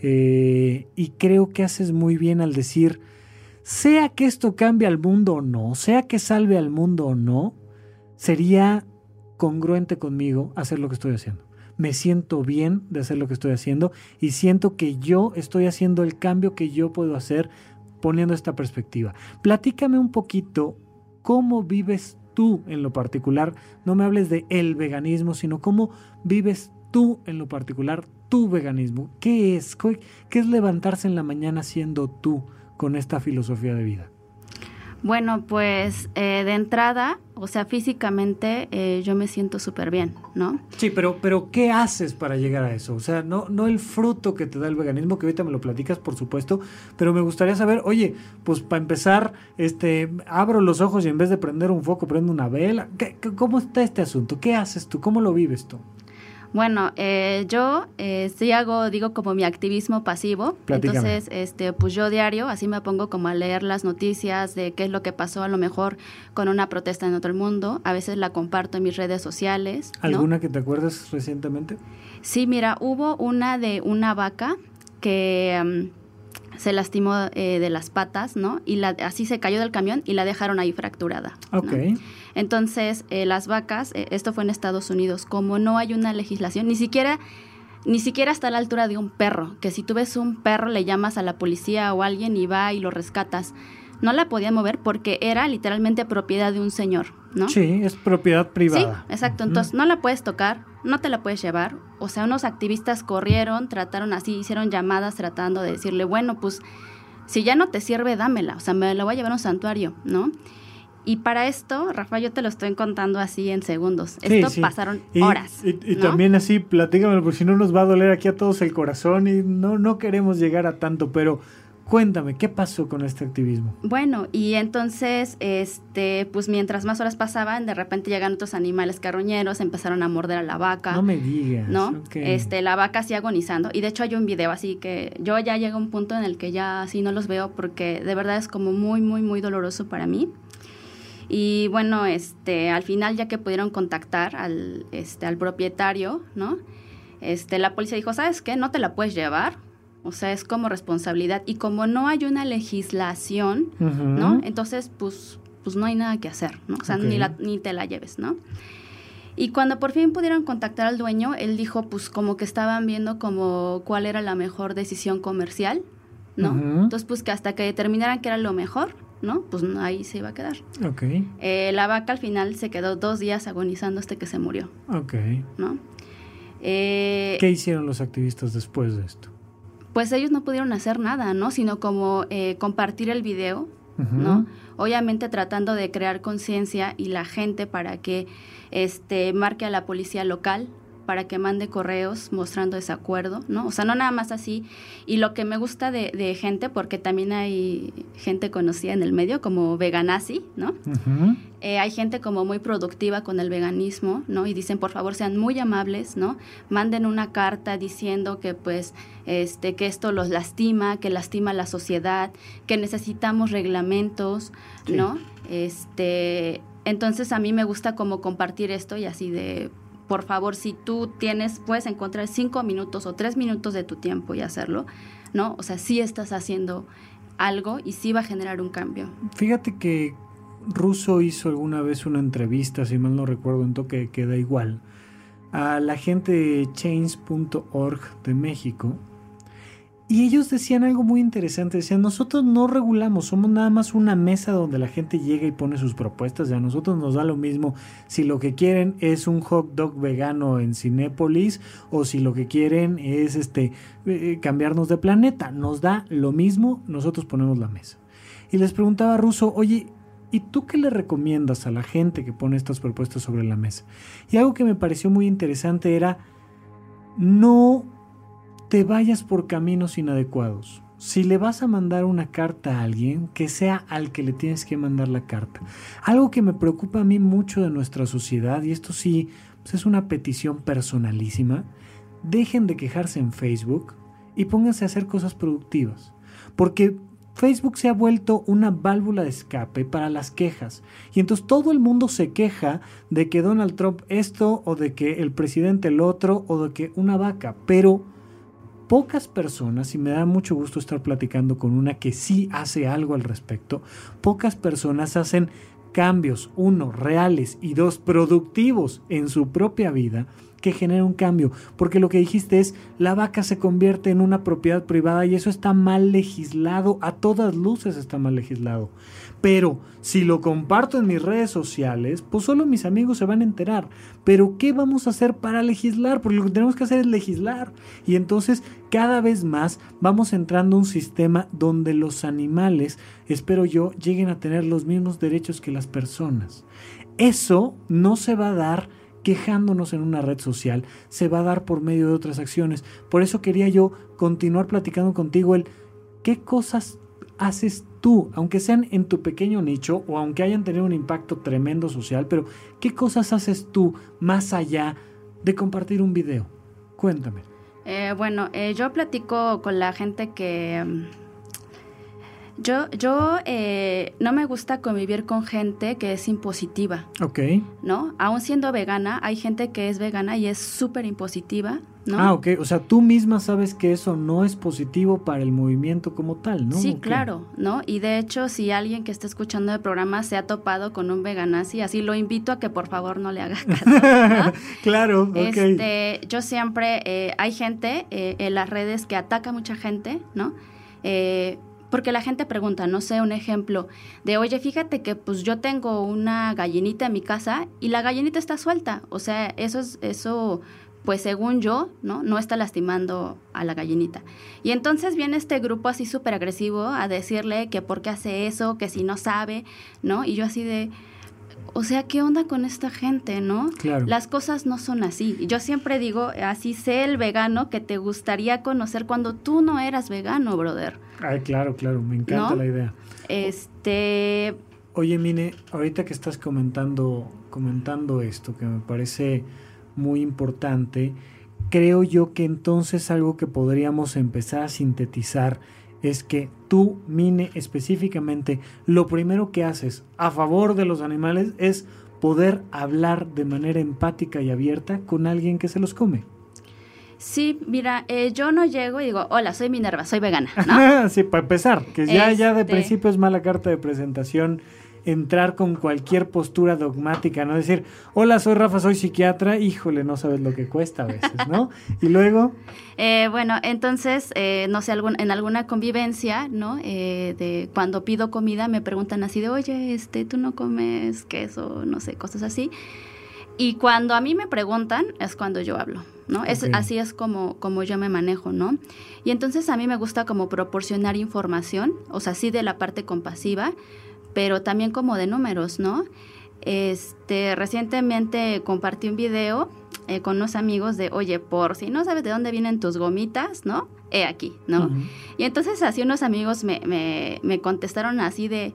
eh, y creo que haces muy bien al decir, sea que esto cambie al mundo o no, sea que salve al mundo o no, sería congruente conmigo hacer lo que estoy haciendo. Me siento bien de hacer lo que estoy haciendo y siento que yo estoy haciendo el cambio que yo puedo hacer poniendo esta perspectiva. Platícame un poquito cómo vives tú en lo particular. No me hables de el veganismo, sino cómo vives tú en lo particular tu veganismo. ¿Qué es? ¿Qué es levantarse en la mañana siendo tú con esta filosofía de vida? Bueno, pues eh, de entrada, o sea, físicamente eh, yo me siento súper bien, ¿no? Sí, pero, pero ¿qué haces para llegar a eso? O sea, no, no el fruto que te da el veganismo, que ahorita me lo platicas, por supuesto, pero me gustaría saber, oye, pues para empezar, este, abro los ojos y en vez de prender un foco, prendo una vela. ¿Qué, ¿Cómo está este asunto? ¿Qué haces tú? ¿Cómo lo vives tú? Bueno, eh, yo eh, sí hago, digo, como mi activismo pasivo. Platícame. Entonces, este, pues yo diario, así me pongo como a leer las noticias de qué es lo que pasó a lo mejor con una protesta en otro mundo. A veces la comparto en mis redes sociales. ¿no? ¿Alguna que te acuerdes recientemente? Sí, mira, hubo una de una vaca que mm, se lastimó eh, de las patas, ¿no? Y la, así se cayó del camión y la dejaron ahí fracturada. ¿no? Ok. Entonces, eh, las vacas, eh, esto fue en Estados Unidos, como no hay una legislación, ni siquiera, ni siquiera está a la altura de un perro, que si tú ves un perro le llamas a la policía o alguien y va y lo rescatas. No la podía mover porque era literalmente propiedad de un señor, ¿no? Sí, es propiedad Sí, privada. exacto. Ujú. Entonces, no la puedes tocar, no te la puedes llevar. O sea, unos activistas corrieron, trataron así, hicieron llamadas tratando de decirle, bueno, pues, si ya no te sirve, dámela. O sea, me la voy a llevar a un santuario, ¿no? Y para esto, Rafa, yo te lo estoy contando así en segundos. Sí, Esto sí. pasaron Y- horas. Y, y ¿no? también así, platícamelo, porque si no nos va a doler aquí a todos el corazón y no, no queremos llegar a tanto, pero cuéntame, ¿qué pasó con este activismo? Bueno, y entonces, este, pues mientras más horas pasaban, de repente llegan otros animales carroñeros, empezaron a morder a la vaca. No me digas. ¿no? Este, la vaca así agonizando. Y de hecho hay un video así que yo ya llego a un punto en el que ya así no los veo porque de verdad es como muy, muy, muy doloroso para mí. Y bueno, este, al final ya que pudieron contactar al, este, al propietario, ¿no? Este, la policía dijo, ¿sabes qué? No te la puedes llevar. O sea, es como responsabilidad. Y como no hay una legislación. ¿no? Entonces, pues, pues no hay nada que hacer, ¿no? O sea, ni, la- ni te la lleves, ¿no? Y cuando por fin pudieron contactar al dueño, él dijo, pues como que estaban viendo como cuál era la mejor decisión comercial, ¿no? Entonces, pues que hasta que determinaran qué era lo mejor, ¿no? Pues ahí se iba a quedar. Ok, Eh, la vaca al final se quedó dos días agonizando hasta que se murió, ok. ¿no? Eh, ¿Qué hicieron los activistas después de esto? Pues ellos no pudieron hacer nada, ¿no? Sino como eh, compartir el video. ¿no? Obviamente tratando de crear conciencia y la gente para que este marque a la policía local para que mande correos mostrando desacuerdo, ¿no? O sea, no nada más así. Y lo que me gusta de, de gente, porque también hay gente conocida en el medio como Veganasi, ¿no? Eh, hay gente como muy productiva con el veganismo, ¿no? Y dicen, por favor, sean muy amables, ¿no? Manden una carta diciendo que, pues, este, que esto los lastima, que lastima a la sociedad, que necesitamos reglamentos, Sí. ¿no? Este, entonces a mí me gusta como compartir esto y así de, por favor, si tú tienes, puedes encontrar cinco minutos o tres minutos de tu tiempo y hacerlo, ¿no? O sea, sí estás haciendo algo y sí va a generar un cambio. Fíjate que Russo hizo alguna vez una entrevista, si mal no recuerdo, en toque que da igual, a la gente de change.org de México. Y ellos decían algo muy interesante, decían, nosotros no regulamos, somos nada más una mesa donde la gente llega y pone sus propuestas, ya a nosotros nos da lo mismo si lo que quieren es un hot dog vegano en Cinépolis o si lo que quieren es este eh, cambiarnos de planeta, nos da lo mismo, nosotros ponemos la mesa. Y les preguntaba Russo, oye, ¿y tú qué le recomiendas a la gente que pone estas propuestas sobre la mesa? Y algo que me pareció muy interesante era, no te vayas por caminos inadecuados. Si le vas a mandar una carta a alguien, que sea al que le tienes que mandar la carta. Algo que me preocupa a mí mucho de nuestra sociedad, y esto sí pues es una petición personalísima, dejen de quejarse en Facebook y pónganse a hacer cosas productivas. Porque Facebook se ha vuelto una válvula de escape para las quejas. Y entonces todo el mundo se queja de que Donald Trump esto o de que el presidente el otro o de que una vaca. Pero pocas personas, y me da mucho gusto estar platicando con una que sí hace algo al respecto, pocas personas hacen cambios, uno, reales y dos, productivos en su propia vida, que genera un cambio. Porque lo que dijiste es, la vaca se convierte en una propiedad privada y eso está mal legislado, a todas luces está mal legislado. Pero si lo comparto en mis redes sociales, pues solo mis amigos se van a enterar. Pero ¿qué vamos a hacer para legislar? Porque lo que tenemos que hacer es legislar. Y entonces cada vez más vamos entrando a un sistema donde los animales, espero yo, lleguen a tener los mismos derechos que las personas. Eso no se va a dar quejándonos en una red social, se va a dar por medio de otras acciones. Por eso quería yo continuar platicando contigo el qué cosas haces tú, aunque sean en tu pequeño nicho o aunque hayan tenido un impacto tremendo social, pero qué cosas haces tú más allá de compartir un video. Cuéntame. Eh, bueno, eh, yo platico con la gente que... Yo, yo eh, no me gusta convivir con gente que es impositiva, Ok. ¿no? Aún siendo vegana, hay gente que es vegana y es súper impositiva, ¿no? Ah, ok. O sea, tú misma sabes que eso no es positivo para el movimiento como tal, ¿no? Sí, claro, ¿no? Y de hecho, si alguien que está escuchando el programa se ha topado con un veganazi, así lo invito a que por favor no le haga caso, ¿no? claro, ok. Este, yo siempre, eh, hay gente eh, en las redes que ataca a mucha gente, ¿no? Eh, porque la gente pregunta, no sé, un ejemplo de, oye, fíjate que pues yo tengo una gallinita en mi casa y la gallinita está suelta. O sea, eso es, eso, pues según yo, ¿no? No está lastimando a la gallinita. Y entonces viene este grupo así súper agresivo a decirle que por qué hace eso, que si no sabe, ¿no? Y yo así de, o sea, ¿qué onda con esta gente, no? Claro. Las cosas no son así. Yo siempre digo, así sé el vegano que te gustaría conocer cuando tú no eras vegano, brother. Ay, claro, claro, me encanta ¿No? la idea. Este, Oye, Mine, ahorita que estás comentando, comentando esto, que me parece muy importante, creo yo que entonces algo que podríamos empezar a sintetizar es que tú, Mine, específicamente, lo primero que haces a favor de los animales es poder hablar de manera empática y abierta con alguien que se los come. sí, mira, eh, yo no llego y digo, hola, soy Minerva, soy vegana, ¿no? sí, para empezar, que ya, ya de Este- principio es mala carta de presentación entrar con cualquier postura dogmática, no decir, hola, soy Rafa, soy psiquiatra, híjole, no sabes lo que cuesta a veces, ¿no? Y luego, Eh, bueno, entonces, eh, no sé, algún, en alguna convivencia, ¿no? Eh, de cuando pido comida me preguntan así de, oye, este, tú no comes queso, no sé, cosas así. Y cuando a mí me preguntan es cuando yo hablo, ¿no? Es, así es como, como yo me manejo, ¿no? Y entonces a mí me gusta como proporcionar información, o sea, sí de la parte compasiva, pero también como de números, ¿no? Este, recientemente compartí un video eh, con unos amigos de, oye, por si no sabes de dónde vienen tus gomitas, ¿no? He aquí, ¿no? Y entonces así unos amigos me, me, me contestaron así de,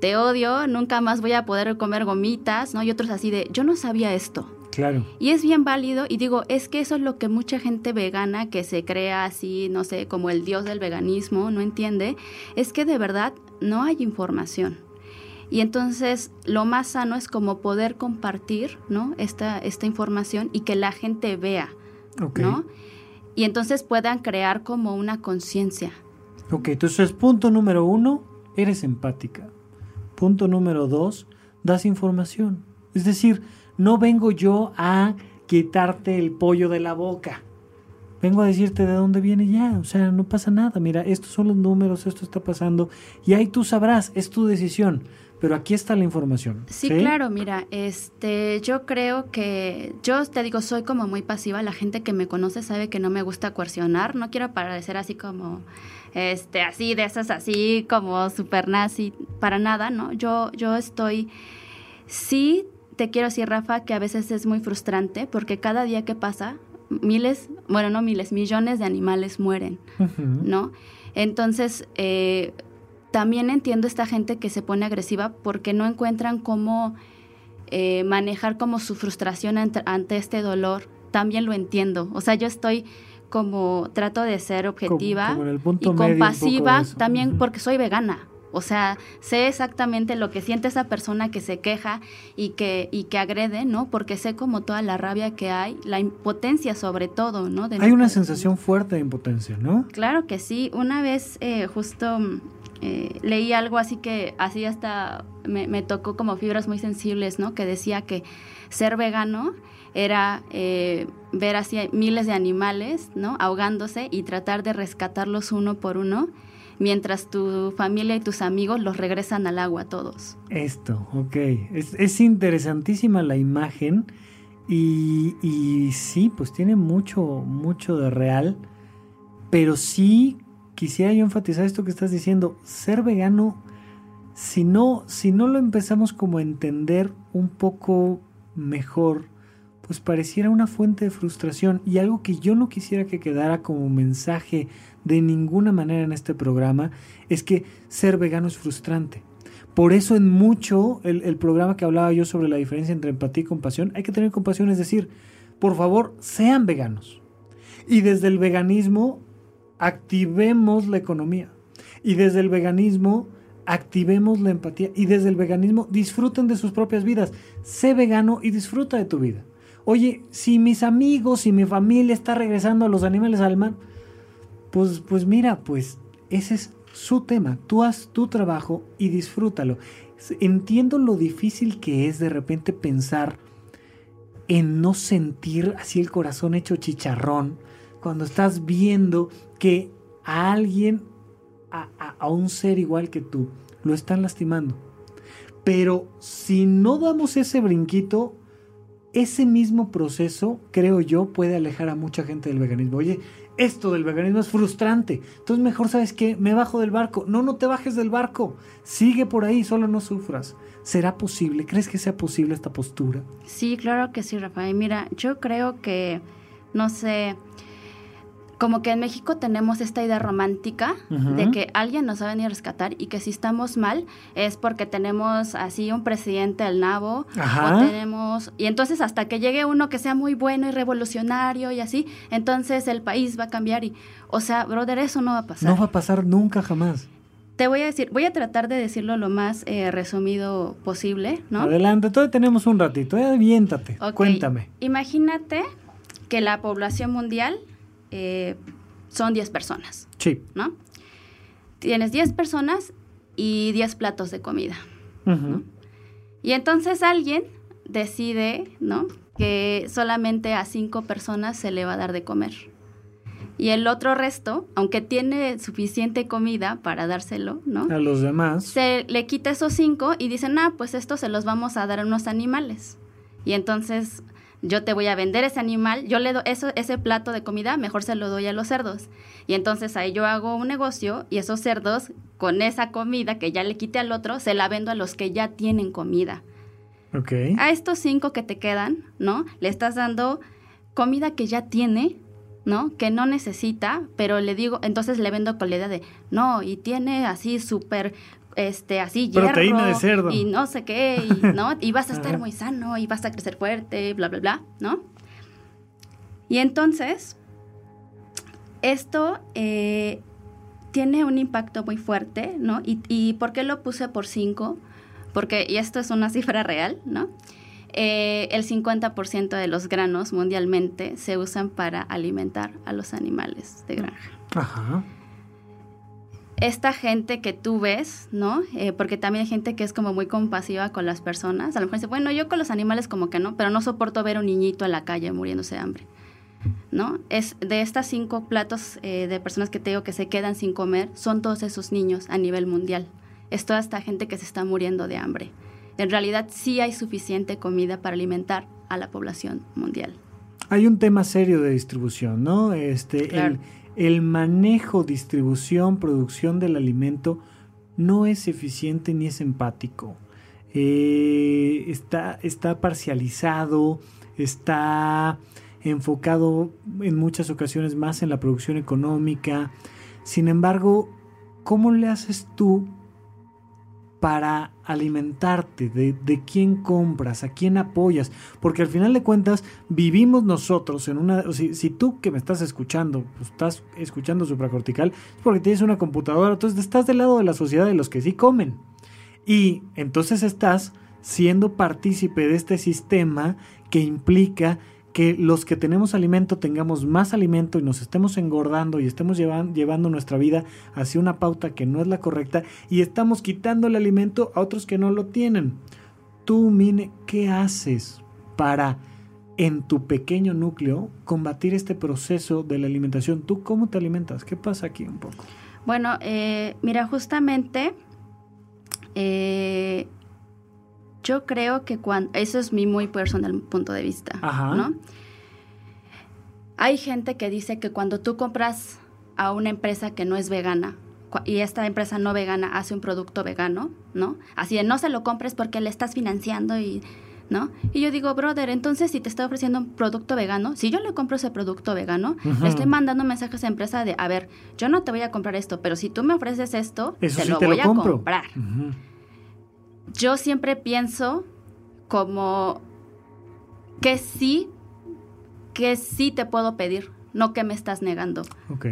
te odio, nunca más voy a poder comer gomitas, ¿no? Y otros así de, yo no sabía esto. claro, Y es bien válido y digo, es que eso es lo que mucha gente vegana que se crea así, no sé, como el dios del veganismo, no entiende, es que de verdad no hay información. Y entonces lo más sano es como poder compartir, ¿no? Esta, esta información y que la gente vea, ok. ¿no? Y entonces puedan crear como una conciencia. Ok, entonces punto número uno, eres empática. Punto número dos, das información. Es decir, no vengo yo a quitarte el pollo de la boca. Vengo a decirte de dónde viene ya. O sea, no pasa nada. Mira, estos son los números, esto está pasando. Y ahí tú sabrás, es tu decisión. Pero aquí está la información. Sí, claro, mira, este, yo creo que, yo te digo, soy como muy pasiva, la gente que me conoce sabe que no me gusta coercionar, no quiero parecer así como, este, así, de esas así, como super nazi, para nada, ¿no? Yo, yo estoy, sí, te quiero decir, Rafa, que a veces es muy frustrante, porque cada día que pasa, miles, bueno, no miles, millones de animales mueren. ¿no? Entonces, eh, también entiendo esta gente que se pone agresiva porque no encuentran cómo eh, manejar como su frustración ante, ante este dolor. También lo entiendo. O sea, yo estoy como trato de ser objetiva como y compasiva también porque soy vegana. O sea, sé exactamente lo que siente esa persona que se queja y que, y que agrede, ¿no? Porque sé como toda la rabia que hay, la impotencia sobre todo, ¿no? De Hay una sensación fuerte de impotencia, ¿no? Claro que sí. Una vez, eh, justo eh, leí algo así que así hasta me, tocó como fibras muy sensibles, ¿no? Que decía que ser vegano era eh, ver así miles de animales, ¿no? Ahogándose y tratar de rescatarlos uno por uno, mientras tu familia y tus amigos los regresan al agua todos. Esto, ok. Es, es interesantísima la imagen y, y sí, pues tiene mucho, mucho de real, pero sí quisiera yo enfatizar esto que estás diciendo, ser vegano, si no, si no lo empezamos como a entender un poco mejor, pues pareciera una fuente de frustración y algo que yo no quisiera que quedara como mensaje de ninguna manera en este programa es que ser vegano es frustrante. Por eso en mucho el, el programa que hablaba yo sobre la diferencia entre empatía y compasión, hay que tener compasión, es decir, por favor, sean veganos. Y desde el veganismo, activemos la economía. Y desde el veganismo, activemos la empatía. Y desde el veganismo, disfruten de sus propias vidas. Sé vegano y disfruta de tu vida. Oye, si mis amigos y mi familia está regresando a los animales al mar, pues, pues mira, pues ese es su tema. Tú haz tu trabajo y disfrútalo. Entiendo lo difícil que es de repente pensar en no sentir así el corazón hecho chicharrón cuando estás viendo que a alguien, a, a, un ser igual que tú, lo están lastimando. Pero si no damos ese brinquito, ese mismo proceso, creo yo, puede alejar a mucha gente del veganismo. Oye, esto del veganismo es frustrante. Entonces mejor sabes que me bajo del barco. No, no te bajes del barco. Sigue por ahí, solo no sufras. ¿Será posible? ¿Crees que sea posible esta postura? Sí, claro que sí, Rafael. Mira, yo creo que, no sé, como que en México tenemos esta idea romántica uh -huh. de que alguien nos va a venir a rescatar y que si estamos mal es porque tenemos así un presidente al nabo Ajá. o tenemos y entonces hasta que llegue uno que sea muy bueno y revolucionario y así, entonces el país va a cambiar y o sea, brother, eso no va a pasar. No va a pasar nunca jamás. Te voy a decir, voy a tratar de decirlo lo más eh, resumido posible, ¿no? Adelante, todavía tenemos un ratito, eh, aviéntate, okay. cuéntame. Imagínate que la población mundial eh, son 10 personas. Sí. ¿No? Tienes 10 personas y 10 platos de comida. Uh -huh. ¿no? Y entonces alguien decide, ¿no? Que solamente a 5 personas se le va a dar de comer. Y el otro resto, aunque tiene suficiente comida para dárselo, ¿no? A los demás. Se le quita esos 5 y dicen, ah, pues esto se los vamos a dar a unos animales. Y entonces yo te voy a vender ese animal, yo le doy eso, ese plato de comida, mejor se lo doy a los cerdos. Y entonces ahí yo hago un negocio y esos cerdos, con esa comida que ya le quite al otro, se la vendo a los que ya tienen comida. A estos cinco que te quedan, ¿no? Le estás dando comida que ya tiene, ¿no? Que no necesita, pero le digo, entonces le vendo con la idea de, no, y tiene así súper este, así, Proteína hierro, de cerdo. y no sé qué, y, ¿no? Y vas a estar muy sano, y vas a crecer fuerte, bla, bla, bla, ¿no? Y entonces, esto eh, tiene un impacto muy fuerte, ¿no? Y, y, ¿por qué lo puse por 5? Porque, y esto es una cifra real, ¿no? Eh, el 50% de los granos mundialmente se usan para alimentar a los animales de granja. Ajá esta gente que tú ves, ¿no? Eh, porque también hay gente que es como muy compasiva con las personas. A lo mejor dice, bueno, yo con los animales como que no, pero no soporto ver a un niñito en la calle muriéndose de hambre, ¿no? Es de estas cinco platos eh, de personas que te digo que se quedan sin comer, son todos esos niños a nivel mundial. Es toda esta gente que se está muriendo de hambre. En realidad sí hay suficiente comida para alimentar a la población mundial. Hay un tema serio de distribución, ¿no? Este, claro. el el manejo, distribución, producción del alimento no es eficiente ni es empático. Eh, está, está parcializado, está enfocado en muchas ocasiones más en la producción económica. Sin embargo, ¿cómo le haces tú para alimentarte, de, de, quién compras, a quién apoyas, porque al final de cuentas vivimos nosotros en una, si, tú que me estás escuchando, pues estás escuchando supracortical, es porque tienes una computadora, entonces estás del lado de la sociedad de los que sí comen. Y entonces estás siendo partícipe de este sistema que implica que los que tenemos alimento tengamos más alimento y nos estemos engordando y estemos llevan- llevando nuestra vida hacia una pauta que no es la correcta y estamos quitando el alimento a otros que no lo tienen. Tú, Mine, ¿qué haces para en tu pequeño núcleo combatir este proceso de la alimentación? ¿Tú cómo te alimentas? ¿Qué pasa aquí un poco? Bueno, eh, mira, justamente eh, yo creo que cuando, eso es mi muy personal punto de vista, Ajá. ¿no? Hay gente que dice que cuando tú compras a una empresa que no es vegana y esta empresa no vegana hace un producto vegano, ¿no? Así de no se lo compres porque le estás financiando y, ¿no? Y yo digo, brother, entonces si te estoy ofreciendo un producto vegano, si yo le compro ese producto vegano, le estoy mandando mensajes a esa empresa de, a ver, yo no te voy a comprar esto, pero si tú me ofreces esto, Eso te sí lo te voy lo a compro. comprar. Ujú. Yo siempre pienso como que sí, que sí te puedo pedir, no que me estás negando. Ok.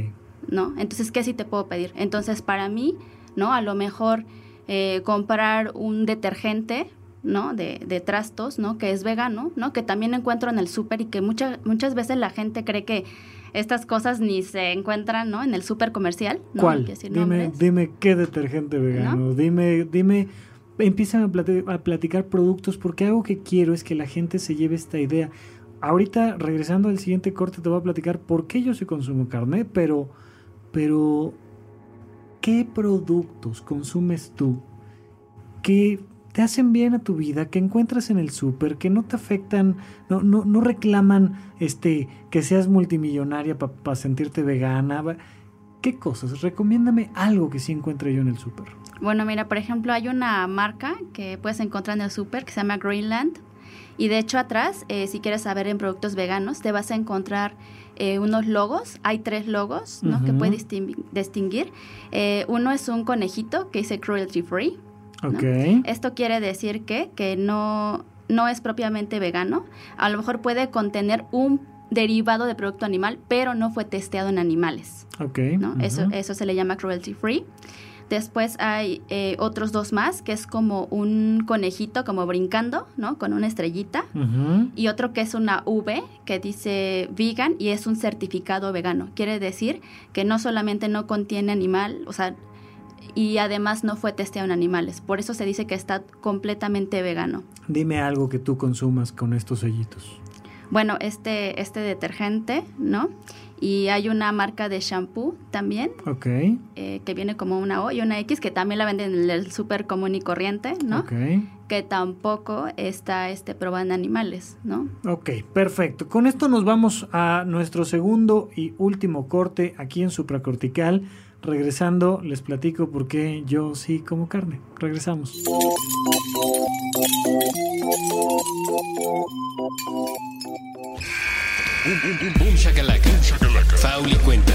¿no? Entonces, ¿qué sí te puedo pedir? Entonces, para mí, ¿no? A lo mejor eh, comprar un detergente, ¿no? De, de trastos, ¿no? Que es vegano, ¿no? Que también encuentro en el súper y que mucha- muchas veces la gente cree que estas cosas ni se encuentran, ¿no? En el súper comercial, ¿no? ¿Cuál? decir Dime, nombres. dime qué detergente vegano. Dime, dime, empiezan a, plati- a platicar productos porque algo que quiero es que la gente se lleve esta idea. Ahorita, regresando al siguiente corte, te voy a platicar por qué yo sí consumo carne, pero, pero, ¿qué productos consumes tú que te hacen bien a tu vida, que encuentras en el súper, que no te afectan, no, no, no reclaman este, que seas multimillonaria para sentirte vegana? ¿Qué cosas? Recomiéndame algo que sí encuentre yo en el súper. Bueno, mira, por ejemplo, hay una marca que puedes encontrar en el súper que se llama Greenland. Y de hecho atrás, eh, si quieres saber en productos veganos, te vas a encontrar eh, unos logos. Hay tres logos ¿no? que puedes distin- distinguir. Eh, uno es un conejito que dice cruelty free. ¿no? Ok. Esto quiere decir que, que no, no es propiamente vegano. A lo mejor puede contener un derivado de producto animal, pero no fue testeado en animales. Ok. ¿no? eso, eso se le llama cruelty free. Después hay eh, otros dos más, que es como un conejito como brincando, ¿no? Con una estrellita. Y otro que es una V que dice vegan y es un certificado vegano. Quiere decir que no solamente no contiene animal, o sea, y además no fue testeado en animales. Por eso se dice que está completamente vegano. Dime algo que tú consumas con estos sellitos. Bueno, este, este detergente, ¿no? Y hay una marca de shampoo también, Ok. eh, que viene como una O y una X, que también la venden en el súper común y corriente, ¿no? Ok. Que tampoco está este, probada en animales, ¿no? Ok, perfecto. Con esto nos vamos a nuestro segundo y último corte aquí en supracortical. Regresando, les platico por qué yo sí como carne. Regresamos. Boom shakalaka. Faul y cuenta.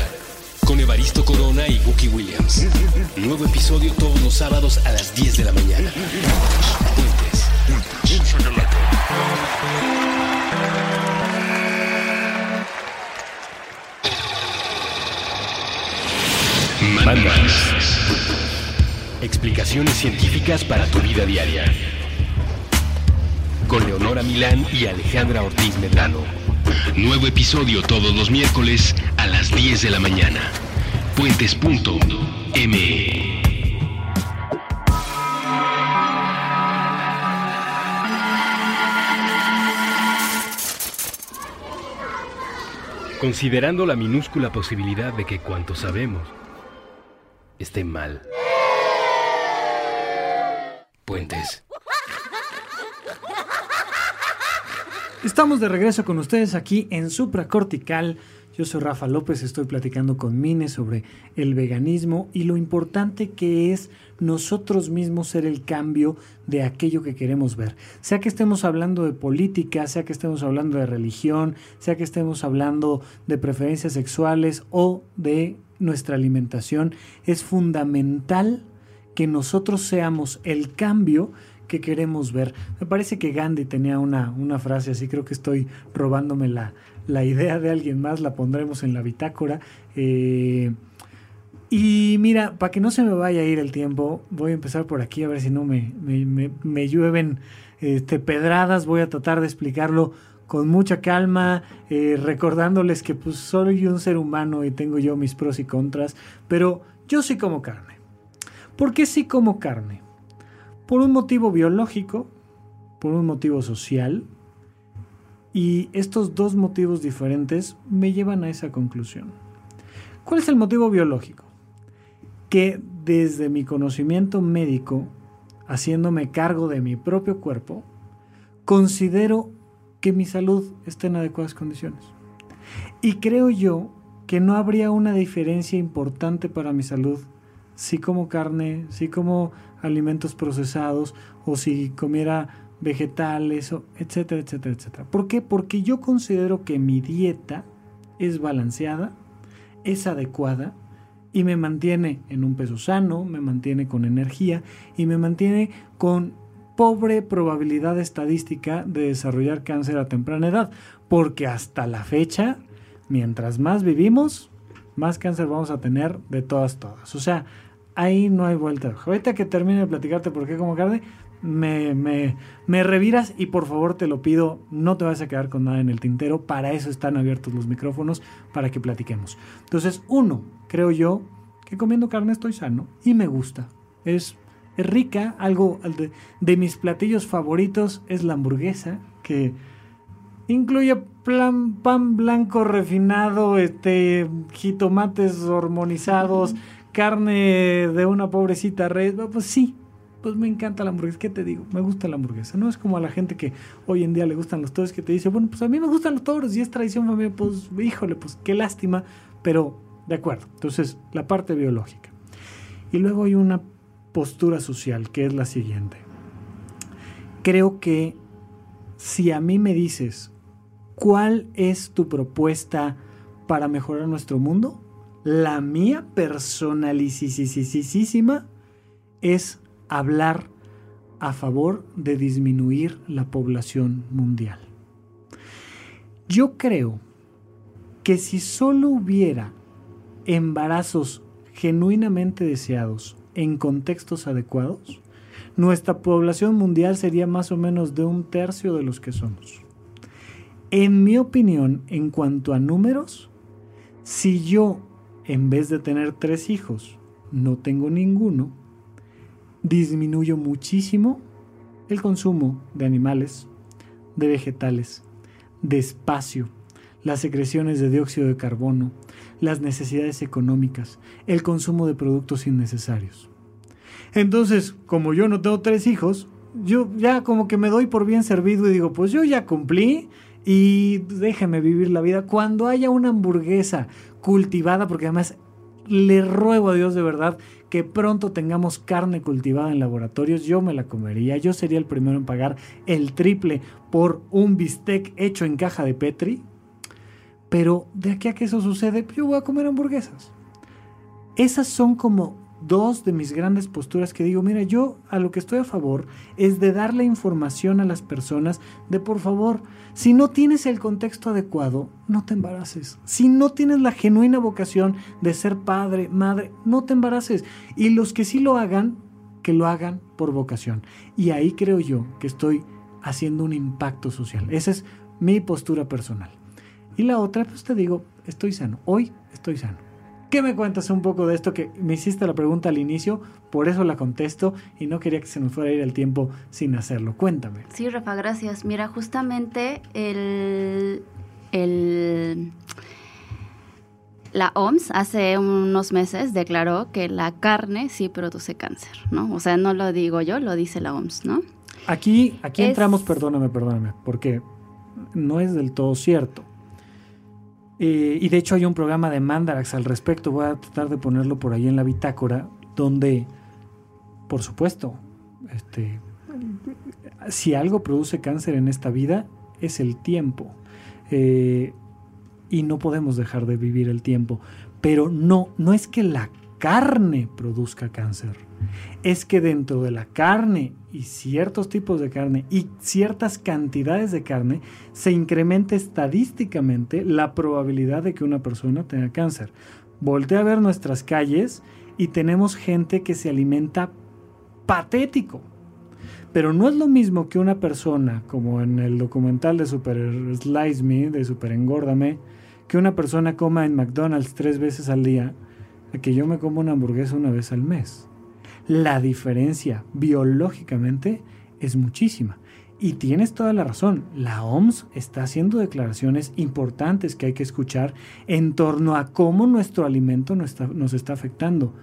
Con Evaristo Corona y Buki Williams. Nuevo episodio todos los sábados a las 10 de la mañana. Puentes. Mandas. Explicaciones científicas para tu vida diaria. Con Leonora Milán y Alejandra Ortiz Medrano. Nuevo episodio todos los miércoles a las 10 de la mañana. Puentes.me Considerando la minúscula posibilidad de que cuanto sabemos esté mal. Puentes. Estamos de regreso con ustedes aquí en Supracortical. Yo soy Rafa López, estoy platicando con Mine sobre el veganismo y lo importante que es nosotros mismos ser el cambio de aquello que queremos ver. Sea que estemos hablando de política, sea que estemos hablando de religión, sea que estemos hablando de preferencias sexuales o de nuestra alimentación, es fundamental que nosotros seamos el cambio que queremos ver. Me parece que Gandhi tenía una, una frase así, creo que estoy robándome la, la idea de alguien más, la pondremos en la bitácora. Eh, y mira, para que no se me vaya a ir el tiempo, voy a empezar por aquí a ver si no me, me, me- me llueven este, pedradas, voy a tratar de explicarlo con mucha calma, eh, recordándoles que pues soy un ser humano y tengo yo mis pros y contras, pero yo sí como carne. ¿Por qué sí como carne? Por un motivo biológico, por un motivo social, y estos dos motivos diferentes me llevan a esa conclusión. ¿Cuál es el motivo biológico? Que desde mi conocimiento médico, haciéndome cargo de mi propio cuerpo, considero que mi salud está en adecuadas condiciones. Y creo yo que no habría una diferencia importante para mi salud si como carne, si como alimentos procesados o si comiera vegetales, etcétera, etcétera, etcétera. ¿Por qué? Porque yo considero que mi dieta es balanceada, es adecuada y me mantiene en un peso sano, me mantiene con energía y me mantiene con pobre probabilidad estadística de desarrollar cáncer a temprana edad, porque hasta la fecha, mientras más vivimos, más cáncer vamos a tener de todas, todas. O sea, ahí no hay vuelta. Ahorita que termine de platicarte por qué como carne, me, me, me, reviras y por favor te lo pido, no te vas a quedar con nada en el tintero, para eso están abiertos los micrófonos, para que platiquemos. Entonces, uno, creo yo que comiendo carne estoy sano y me gusta. Es, es rica, algo de, de, mis platillos favoritos es la hamburguesa, que incluye pan blanco refinado, este, jitomates hormonizados, carne de una pobrecita red, pues sí, pues me encanta la hamburguesa. ¿Qué te digo? Me gusta la hamburguesa. No es como a la gente que hoy en día le gustan los toros que te dice, bueno, pues a mí me gustan los toros y es tradición familiar. Pues híjole, pues qué lástima, pero de acuerdo. Entonces, la parte biológica. Y luego hay una postura social que es la siguiente. Creo que si a mí me dices cuál es tu propuesta para mejorar nuestro mundo, la mía personalicísima es hablar a favor de disminuir la población mundial. Yo creo que si solo hubiera embarazos genuinamente deseados en contextos adecuados, nuestra población mundial sería más o menos de un tercio de los que somos. En mi opinión, en cuanto a números, si yo, en vez de tener tres hijos, no tengo ninguno, disminuyo muchísimo el consumo de animales, de vegetales, de espacio, las secreciones de dióxido de carbono, las necesidades económicas, el consumo de productos innecesarios. Entonces, como yo no tengo tres hijos, yo ya como que me doy por bien servido y digo, pues yo ya cumplí y déjeme vivir la vida. Cuando haya una hamburguesa cultivada, porque además le ruego a Dios de verdad que pronto tengamos carne cultivada en laboratorios, yo me la comería. Yo sería el primero en pagar el triple por un bistec hecho en caja de Petri. Pero de aquí a que eso sucede, yo voy a comer hamburguesas. Esas son como dos de mis grandes posturas que digo, mira, yo a lo que estoy a favor es de darle información a las personas de por favor, si no tienes el contexto adecuado, no te embaraces. Si no tienes la genuina vocación de ser padre, madre, no te embaraces. Y los que sí lo hagan, que lo hagan por vocación. Y ahí creo yo que estoy haciendo un impacto social. Esa es mi postura personal. Y la otra, pues te digo, estoy sano. Hoy estoy sano. ¿Qué me cuentas un poco de esto que me hiciste la pregunta al inicio? Por eso la contesto y no quería que se nos fuera a ir el tiempo sin hacerlo. Cuéntame. Sí, Rafa, gracias. Mira, justamente el, el la OMS hace unos meses declaró que la carne sí produce cáncer, ¿no? O sea, no lo digo yo, lo dice la OMS, ¿no? Aquí, aquí entramos, perdóname, perdóname, porque no es del todo cierto. Eh, y de hecho hay un programa de Mandarax al respecto, voy a tratar de ponerlo por ahí en la bitácora, donde, por supuesto, este, si algo produce cáncer en esta vida es el tiempo. Eh, y no podemos dejar de vivir el tiempo. Pero no, no es que la carne produzca cáncer. Es que dentro de la carne y ciertos tipos de carne y ciertas cantidades de carne se incrementa estadísticamente la probabilidad de que una persona tenga cáncer. Voltea a ver nuestras calles y tenemos gente que se alimenta patético. Pero no es lo mismo que una persona, como en el documental de Super Slice Me, de Super Engórdame, que una persona coma en McDonald's tres veces al día, a que yo me como una hamburguesa una vez al mes. La diferencia biológicamente es muchísima. Y tienes toda la razón, la OMS está haciendo declaraciones importantes que hay que escuchar en torno a cómo nuestro alimento nos está, nos está afectando.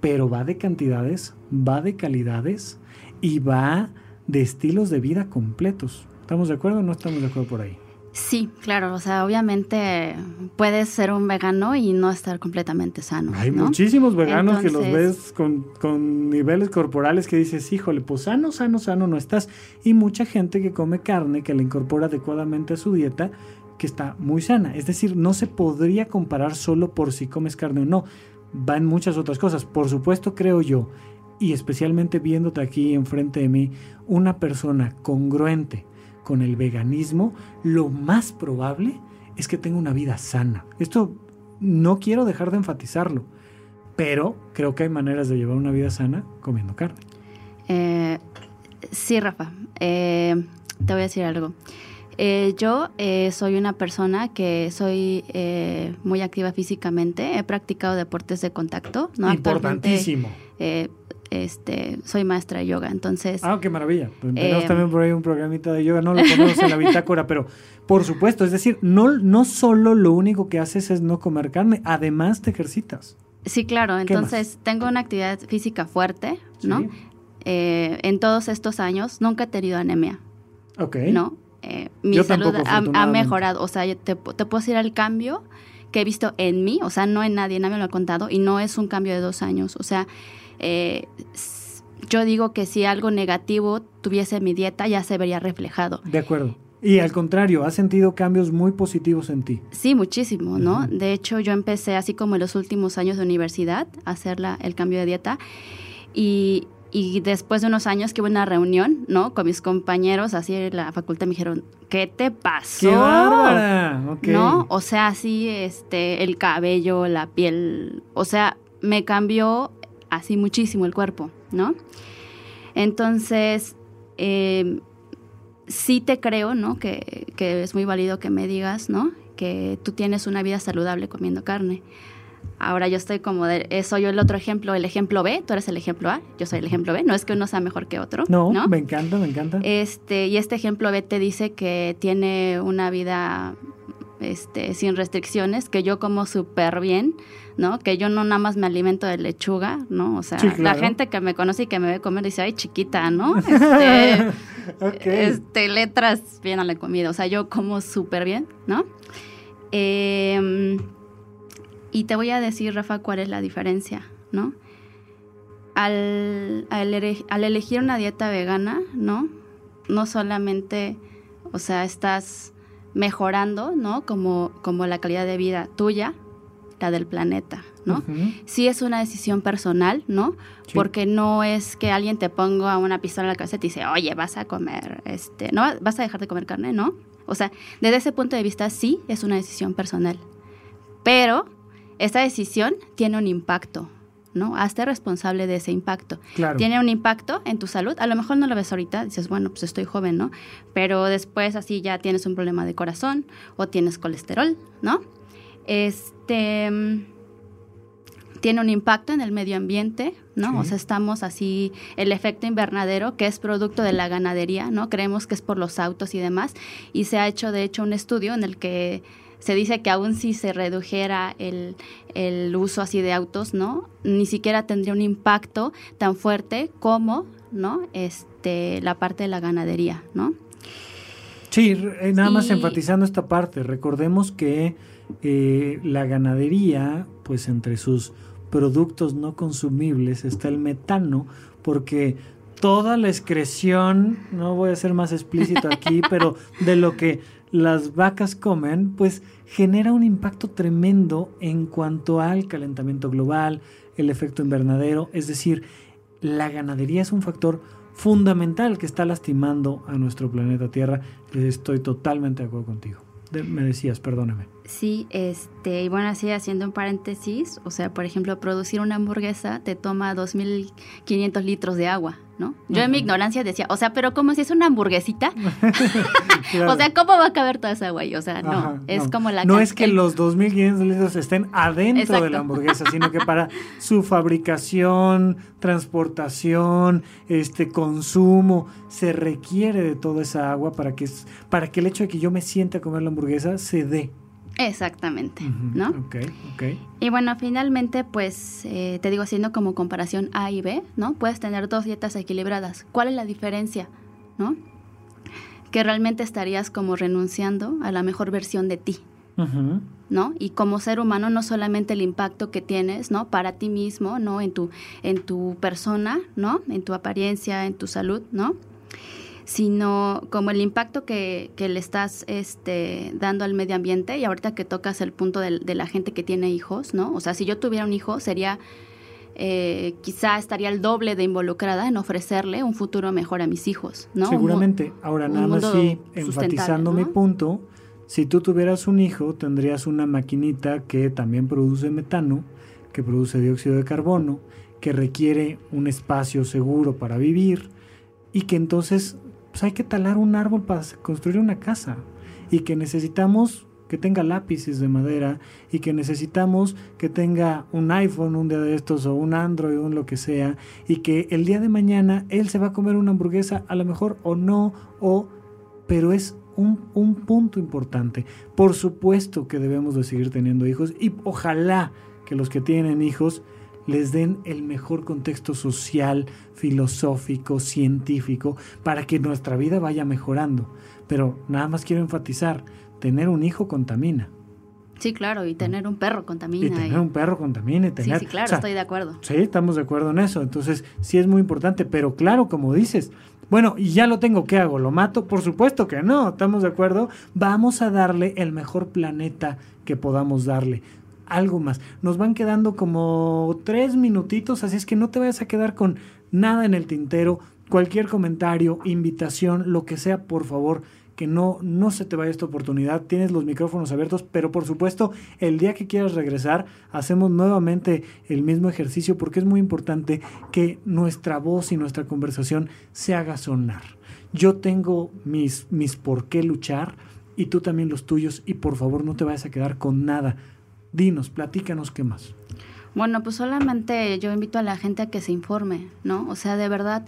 Pero va de cantidades, va de calidades y va de estilos de vida completos. ¿Estamos de acuerdo o no estamos de acuerdo por ahí? Sí, claro, o sea, obviamente puedes ser un vegano y no estar completamente sano. Hay ¿no? muchísimos veganos que los ves con, con niveles corporales que dices, híjole, pues sano, sano, sano no estás. Y mucha gente que come carne, que la incorpora adecuadamente a su dieta, que está muy sana. Es decir, no se podría comparar solo por si comes carne o no. Va en muchas otras cosas. Por supuesto, creo yo, y especialmente viéndote aquí enfrente de mí, una persona congruente con el veganismo, lo más probable es que tenga una vida sana. Esto no quiero dejar de enfatizarlo, pero creo que hay maneras de llevar una vida sana comiendo carne. Eh, sí, Rafa, eh, te voy a decir algo. Eh, yo soy una persona que soy muy activa físicamente, he practicado deportes de contacto, ¿no? Importantísimo. Este, soy maestra de yoga, entonces Ah, qué maravilla. Tenemos Eh, también por ahí un programita de yoga, no lo ponemos en la bitácora, pero por supuesto, es decir, no, no solo lo único que haces es no comer carne, además te ejercitas. sí, claro, entonces tengo una actividad física fuerte, ¿no? Sí. Eh, en todos estos años nunca he tenido anemia, Ok. ¿no? Eh, mi Yo salud tampoco, ha- mejorado. O sea, te, te puedo decir el cambio que he visto en mí, o sea, no en nadie, nadie me lo ha contado, y no es un cambio de dos años. O sea, eh, yo digo que si algo negativo tuviese mi dieta, ya se vería reflejado. De acuerdo. Y al contrario, has sentido cambios muy positivos en ti. Sí, muchísimo, ¿no? De hecho, yo empecé así como en los últimos años de universidad a hacer la- el cambio de dieta y, y después de unos años que hubo una reunión, ¿no? Con mis compañeros, así en la facultad me dijeron, ¿qué te pasó? ¡Qué bárbara! ¿No? O sea, así, este, el cabello, la piel, o sea, me cambió así muchísimo el cuerpo, ¿no? Entonces, eh, sí te creo, ¿no? Que, que es muy válido que me digas, ¿no? Que tú tienes una vida saludable comiendo carne. Ahora yo estoy como de, eh, soy yo el otro ejemplo, el ejemplo B, tú eres el ejemplo A, yo soy el ejemplo B, no es que uno sea mejor que otro, No, ¿no? me encanta, me encanta. Este, y este ejemplo B te dice que tiene una vida este, sin restricciones, que yo como súper bien, ¿no? Que yo no nada más me alimento de lechuga, ¿no? O sea, Sí, la gente que me conoce y que me ve comer dice, ay, chiquita, ¿no? Este, este, letras bien a la comida. O sea, yo como súper bien, ¿no? Eh, y te voy a decir, Rafa, cuál es la diferencia, ¿no? Al, al elegir una dieta vegana, ¿no? No solamente, o sea, estás mejorando, ¿no? Como, como la calidad de vida tuya, del planeta, ¿no? Ujú. sí es una decisión personal, ¿no? Sí. Porque no es que alguien te ponga una pistola en la cabeza y te dice, oye, vas a comer, este, no, vas a dejar de comer carne, ¿no? O sea, desde ese punto de vista sí es una decisión personal. Pero esta decisión tiene un impacto, ¿no? Hazte responsable de ese impacto. Claro. Tiene un impacto en tu salud. A lo mejor no lo ves ahorita, dices, bueno, pues estoy joven, ¿no? Pero después así ya tienes un problema de corazón o tienes colesterol, ¿no? Este tiene un impacto en el medio ambiente, ¿no? Sí. O sea, estamos así, el efecto invernadero, que es producto de la ganadería, ¿no? Creemos que es por los autos y demás, y se ha hecho, de hecho, un estudio en el que se dice que aún si se redujera el, el uso así de autos, ¿no? Ni siquiera tendría un impacto tan fuerte como, ¿no? Este, la parte de la ganadería, ¿no? Sí, eh, nada más Y- enfatizando esta parte, recordemos que eh, la ganadería, pues entre sus productos no consumibles está el metano, porque toda la excreción, no voy a ser más explícito aquí, pero de lo que las vacas comen, pues genera un impacto tremendo en cuanto al calentamiento global, el efecto invernadero, es decir, la ganadería es un factor fundamental que está lastimando a nuestro planeta Tierra. Estoy totalmente de acuerdo contigo. De- me decías, perdóname. Sí, este, y bueno, así haciendo un paréntesis, o sea, por ejemplo, producir una hamburguesa te toma 2.500 litros de agua, ¿no? Yo en mi ignorancia decía, o sea, pero como si es una hamburguesita. Claro. O sea, ¿cómo va a caber toda esa agua ahí? O sea, no, Ajá, es no. como la No es que los 2.500 litros estén adentro de la hamburguesa, sino que para su fabricación, transportación, este consumo, se requiere de toda esa agua para que, para que el hecho de que yo me sienta a comer la hamburguesa se dé. Exactamente, Ujú, ¿no? Ok, ok. Y bueno, finalmente, pues eh, te digo, haciendo como comparación A y B, ¿no? Puedes tener dos dietas equilibradas. ¿Cuál es la diferencia? ¿No? Que realmente estarías como renunciando a la mejor versión de ti, Ujú. ¿no? Y como ser humano, no solamente el impacto que tienes, ¿no? Para ti mismo, ¿no? En tu, en tu persona, ¿no? En tu apariencia, en tu salud, ¿no? Sino como el impacto que, que le estás este, dando al medio ambiente. Y ahorita que tocas el punto del- de, la gente que tiene hijos, ¿no? O sea, si yo tuviera un hijo, sería... eh, quizá estaría el doble de involucrada en ofrecerle un futuro mejor a mis hijos, ¿no? Seguramente. Ahora, un nada más sí, enfatizando mi punto, si tú tuvieras un hijo, tendrías una maquinita que también produce metano, que produce dióxido de carbono, que requiere un espacio seguro para vivir y que entonces pues hay que talar un árbol para construir una casa. Y que necesitamos que tenga lápices de madera y que necesitamos que tenga un iPhone un día de estos o un Android o un lo que sea y que el día de mañana él se va a comer una hamburguesa a lo mejor o no o pero es un, un punto importante. Por supuesto que debemos de seguir teniendo hijos y ojalá que los que tienen hijos les den el mejor contexto social, filosófico, científico, para que nuestra vida vaya mejorando. Pero nada más quiero enfatizar, tener un hijo contamina. Sí, claro, y tener un perro contamina. Y tener un perro contamina. y Sí, tener, sí, claro, o sea, estoy de acuerdo. Sí, estamos de acuerdo en eso. Entonces, sí es muy importante, pero claro, como dices, bueno, y ya lo tengo, ¿qué hago? ¿Lo mato? Por supuesto que no, estamos de acuerdo. Vamos a darle el mejor planeta que podamos darle. Algo más. Nos van quedando como tres minutitos, así es que no te vayas a quedar con nada en el tintero. Cualquier comentario, invitación, lo que sea, por favor, que no, no se te vaya esta oportunidad. Tienes los micrófonos abiertos, pero por supuesto, el día que quieras regresar, hacemos nuevamente el mismo ejercicio porque es muy importante que nuestra voz y nuestra conversación se haga sonar. Yo tengo mis, mis por qué luchar y tú también los tuyos y por favor no te vayas a quedar con nada. Dinos, platícanos qué más. Bueno, pues solamente yo invito a la gente a que se informe, ¿no? O sea, de verdad,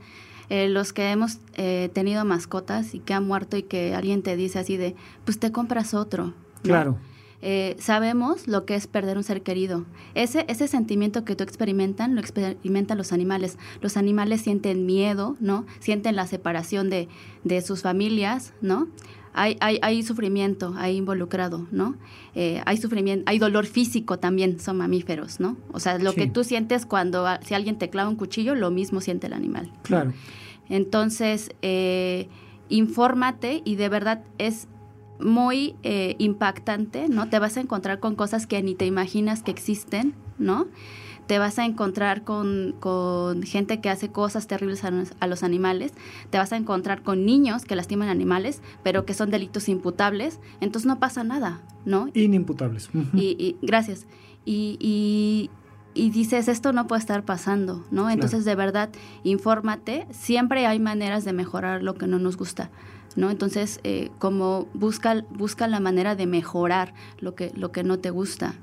eh, los que hemos eh, tenido mascotas y que han muerto y que alguien te dice así de, pues te compras otro. ¿no? Claro. Eh, sabemos lo que es perder un ser querido. Ese, ese sentimiento que tú experimentan, lo experimentan los animales. Los animales sienten miedo, ¿no? Sienten la separación de, de sus familias, ¿no? Hay, hay, hay sufrimiento ahí involucrado, ¿no? Eh, hay sufrimiento, hay dolor físico también, son mamíferos, ¿no? O sea, lo Sí. que tú sientes cuando a- si alguien te clava un cuchillo, lo mismo siente el animal. ¿no? Claro. Entonces, eh, infórmate y de verdad es muy eh, impactante, ¿no? Te vas a encontrar con cosas que ni te imaginas que existen, ¿no? Te vas a encontrar con, con gente que hace cosas terribles a, los- a los animales, te vas a encontrar con niños que lastiman animales, pero que son delitos imputables, entonces no pasa nada, ¿no? Inimputables. Y, y- gracias. Y, y- y dices, esto no puede estar pasando, ¿no? Entonces, de verdad, infórmate. Siempre hay maneras de mejorar lo que no nos gusta, ¿no? Entonces, eh, como busca, busca la manera de mejorar lo que, lo que no te gusta,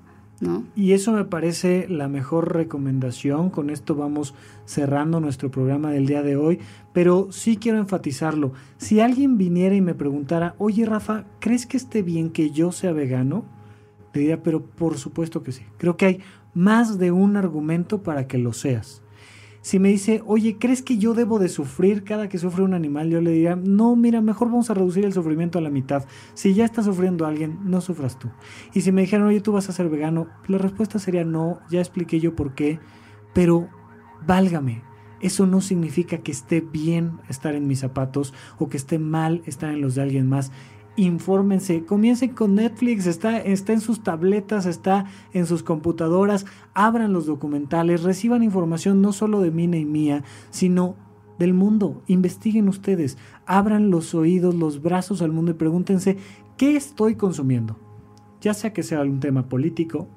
Y eso me parece la mejor recomendación. Con esto vamos cerrando nuestro programa del día de hoy. Pero sí quiero enfatizarlo. Si alguien viniera y me preguntara, oye Rafa, ¿crees que esté bien que yo sea vegano? Le diría, pero por supuesto que sí. Creo que hay más de un argumento para que lo seas. Si me dice, oye, ¿crees que yo debo de sufrir cada que sufre un animal? Yo le diría, no, mira, mejor vamos a reducir el sufrimiento a la mitad. Si ya está sufriendo alguien, no sufras tú. Y si me dijeran, oye, tú vas a ser vegano, la respuesta sería no, ya expliqué yo por qué, pero válgame. Eso no significa que esté bien estar en mis zapatos o que esté mal estar en los de alguien más. Infórmense, comiencen con Netflix, está, está en sus tabletas, está en sus computadoras, abran los documentales, reciban información no solo de Mina y mía, sino del mundo. Investiguen ustedes, abran los oídos, los brazos al mundo y pregúntense, ¿qué estoy consumiendo? Ya sea que sea un tema político,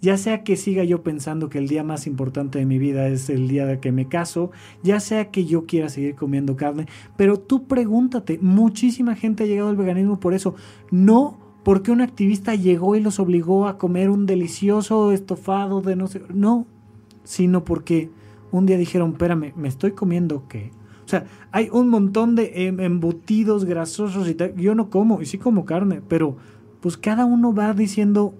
ya sea que siga yo pensando que el día más importante de mi vida es el día de que me caso, ya sea que yo quiera seguir comiendo carne, pero tú pregúntate, muchísima gente ha llegado al veganismo por eso, no porque un activista llegó y los obligó a comer un delicioso estofado de no sé, no, sino porque un día dijeron, espérame, ¿me estoy comiendo qué? O sea, hay un montón de em, embutidos grasosos y tal. Yo no como, y sí como carne, pero pues cada uno va diciendo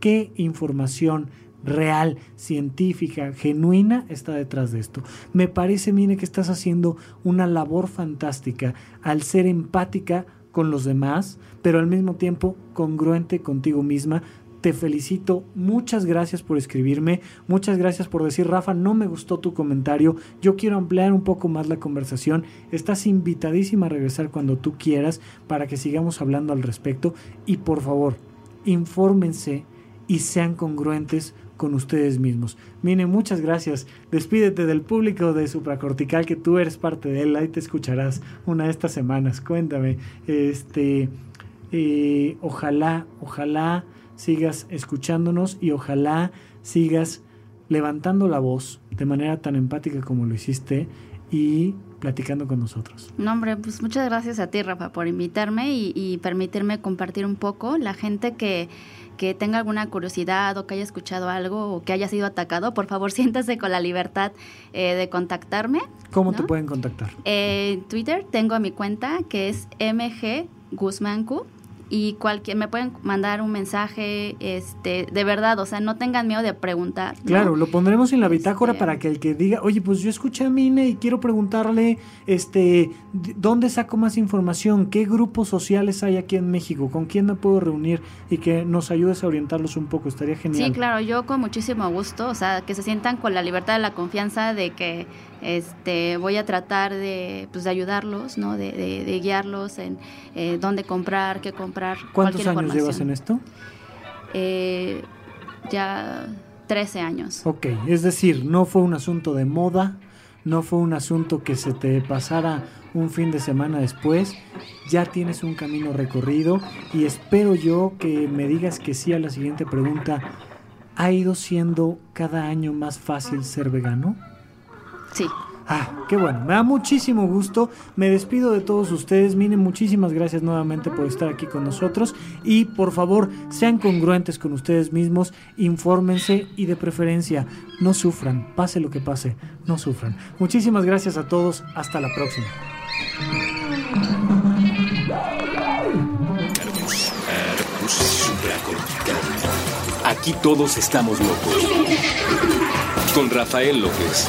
qué información real, científica, genuina está detrás de esto. Me parece, mire, que estás haciendo una labor fantástica al ser empática con los demás, pero al mismo tiempo congruente contigo misma. Te felicito, muchas gracias por escribirme, muchas gracias por decir, Rafa, no me gustó tu comentario, yo quiero ampliar un poco más la conversación, estás invitadísima a regresar cuando tú quieras para que sigamos hablando al respecto. Y por favor, infórmense y sean congruentes con ustedes mismos. Mine, muchas gracias. Despídete del público de Supracortical, que tú eres parte de él. Ahí te escucharás una de estas semanas. Cuéntame, este, eh, ojalá, ojalá sigas escuchándonos y ojalá sigas levantando la voz de manera tan empática como lo hiciste y platicando con nosotros. No, hombre, pues muchas gracias a ti, Rafa, por invitarme y, y permitirme compartir un poco. La gente que que tenga alguna curiosidad o que haya escuchado algo o que haya sido atacado, por favor siéntase con la libertad eh, de contactarme. ¿Cómo te pueden contactar? Eh, en Twitter tengo mi cuenta que es mg guzmancu y cualquier me pueden mandar un mensaje este de verdad o sea no tengan miedo de preguntar claro lo pondremos en la bitácora este para que el que diga oye pues yo escuché a Mine y quiero preguntarle este dónde saco más información qué grupos sociales hay aquí en México con quién me puedo reunir y que nos ayudes a orientarlos un poco estaría genial sí claro yo con muchísimo gusto o sea que se sientan con la libertad de la confianza de que este, voy a tratar de, pues, de ayudarlos, ¿no? de, de, guiarlos en eh, dónde comprar, qué comprar. ¿Cuántos años llevas en esto? Eh, ya 13 años. Ok, es decir, no fue un asunto de moda, no fue un asunto que se te pasara un fin de semana después, ya tienes un camino recorrido y espero yo que me digas que sí a la siguiente pregunta. ¿Ha ido siendo cada año más fácil ser vegano? Sí. Ah, qué bueno, me da muchísimo gusto. Me despido de todos ustedes. Miren, muchísimas gracias nuevamente por estar aquí con nosotros. Y por favor, sean congruentes con ustedes mismos, infórmense y de preferencia, no sufran, pase lo que pase, no sufran. Muchísimas gracias a todos. Hasta la próxima. Aquí todos estamos locos. Con Rafael López.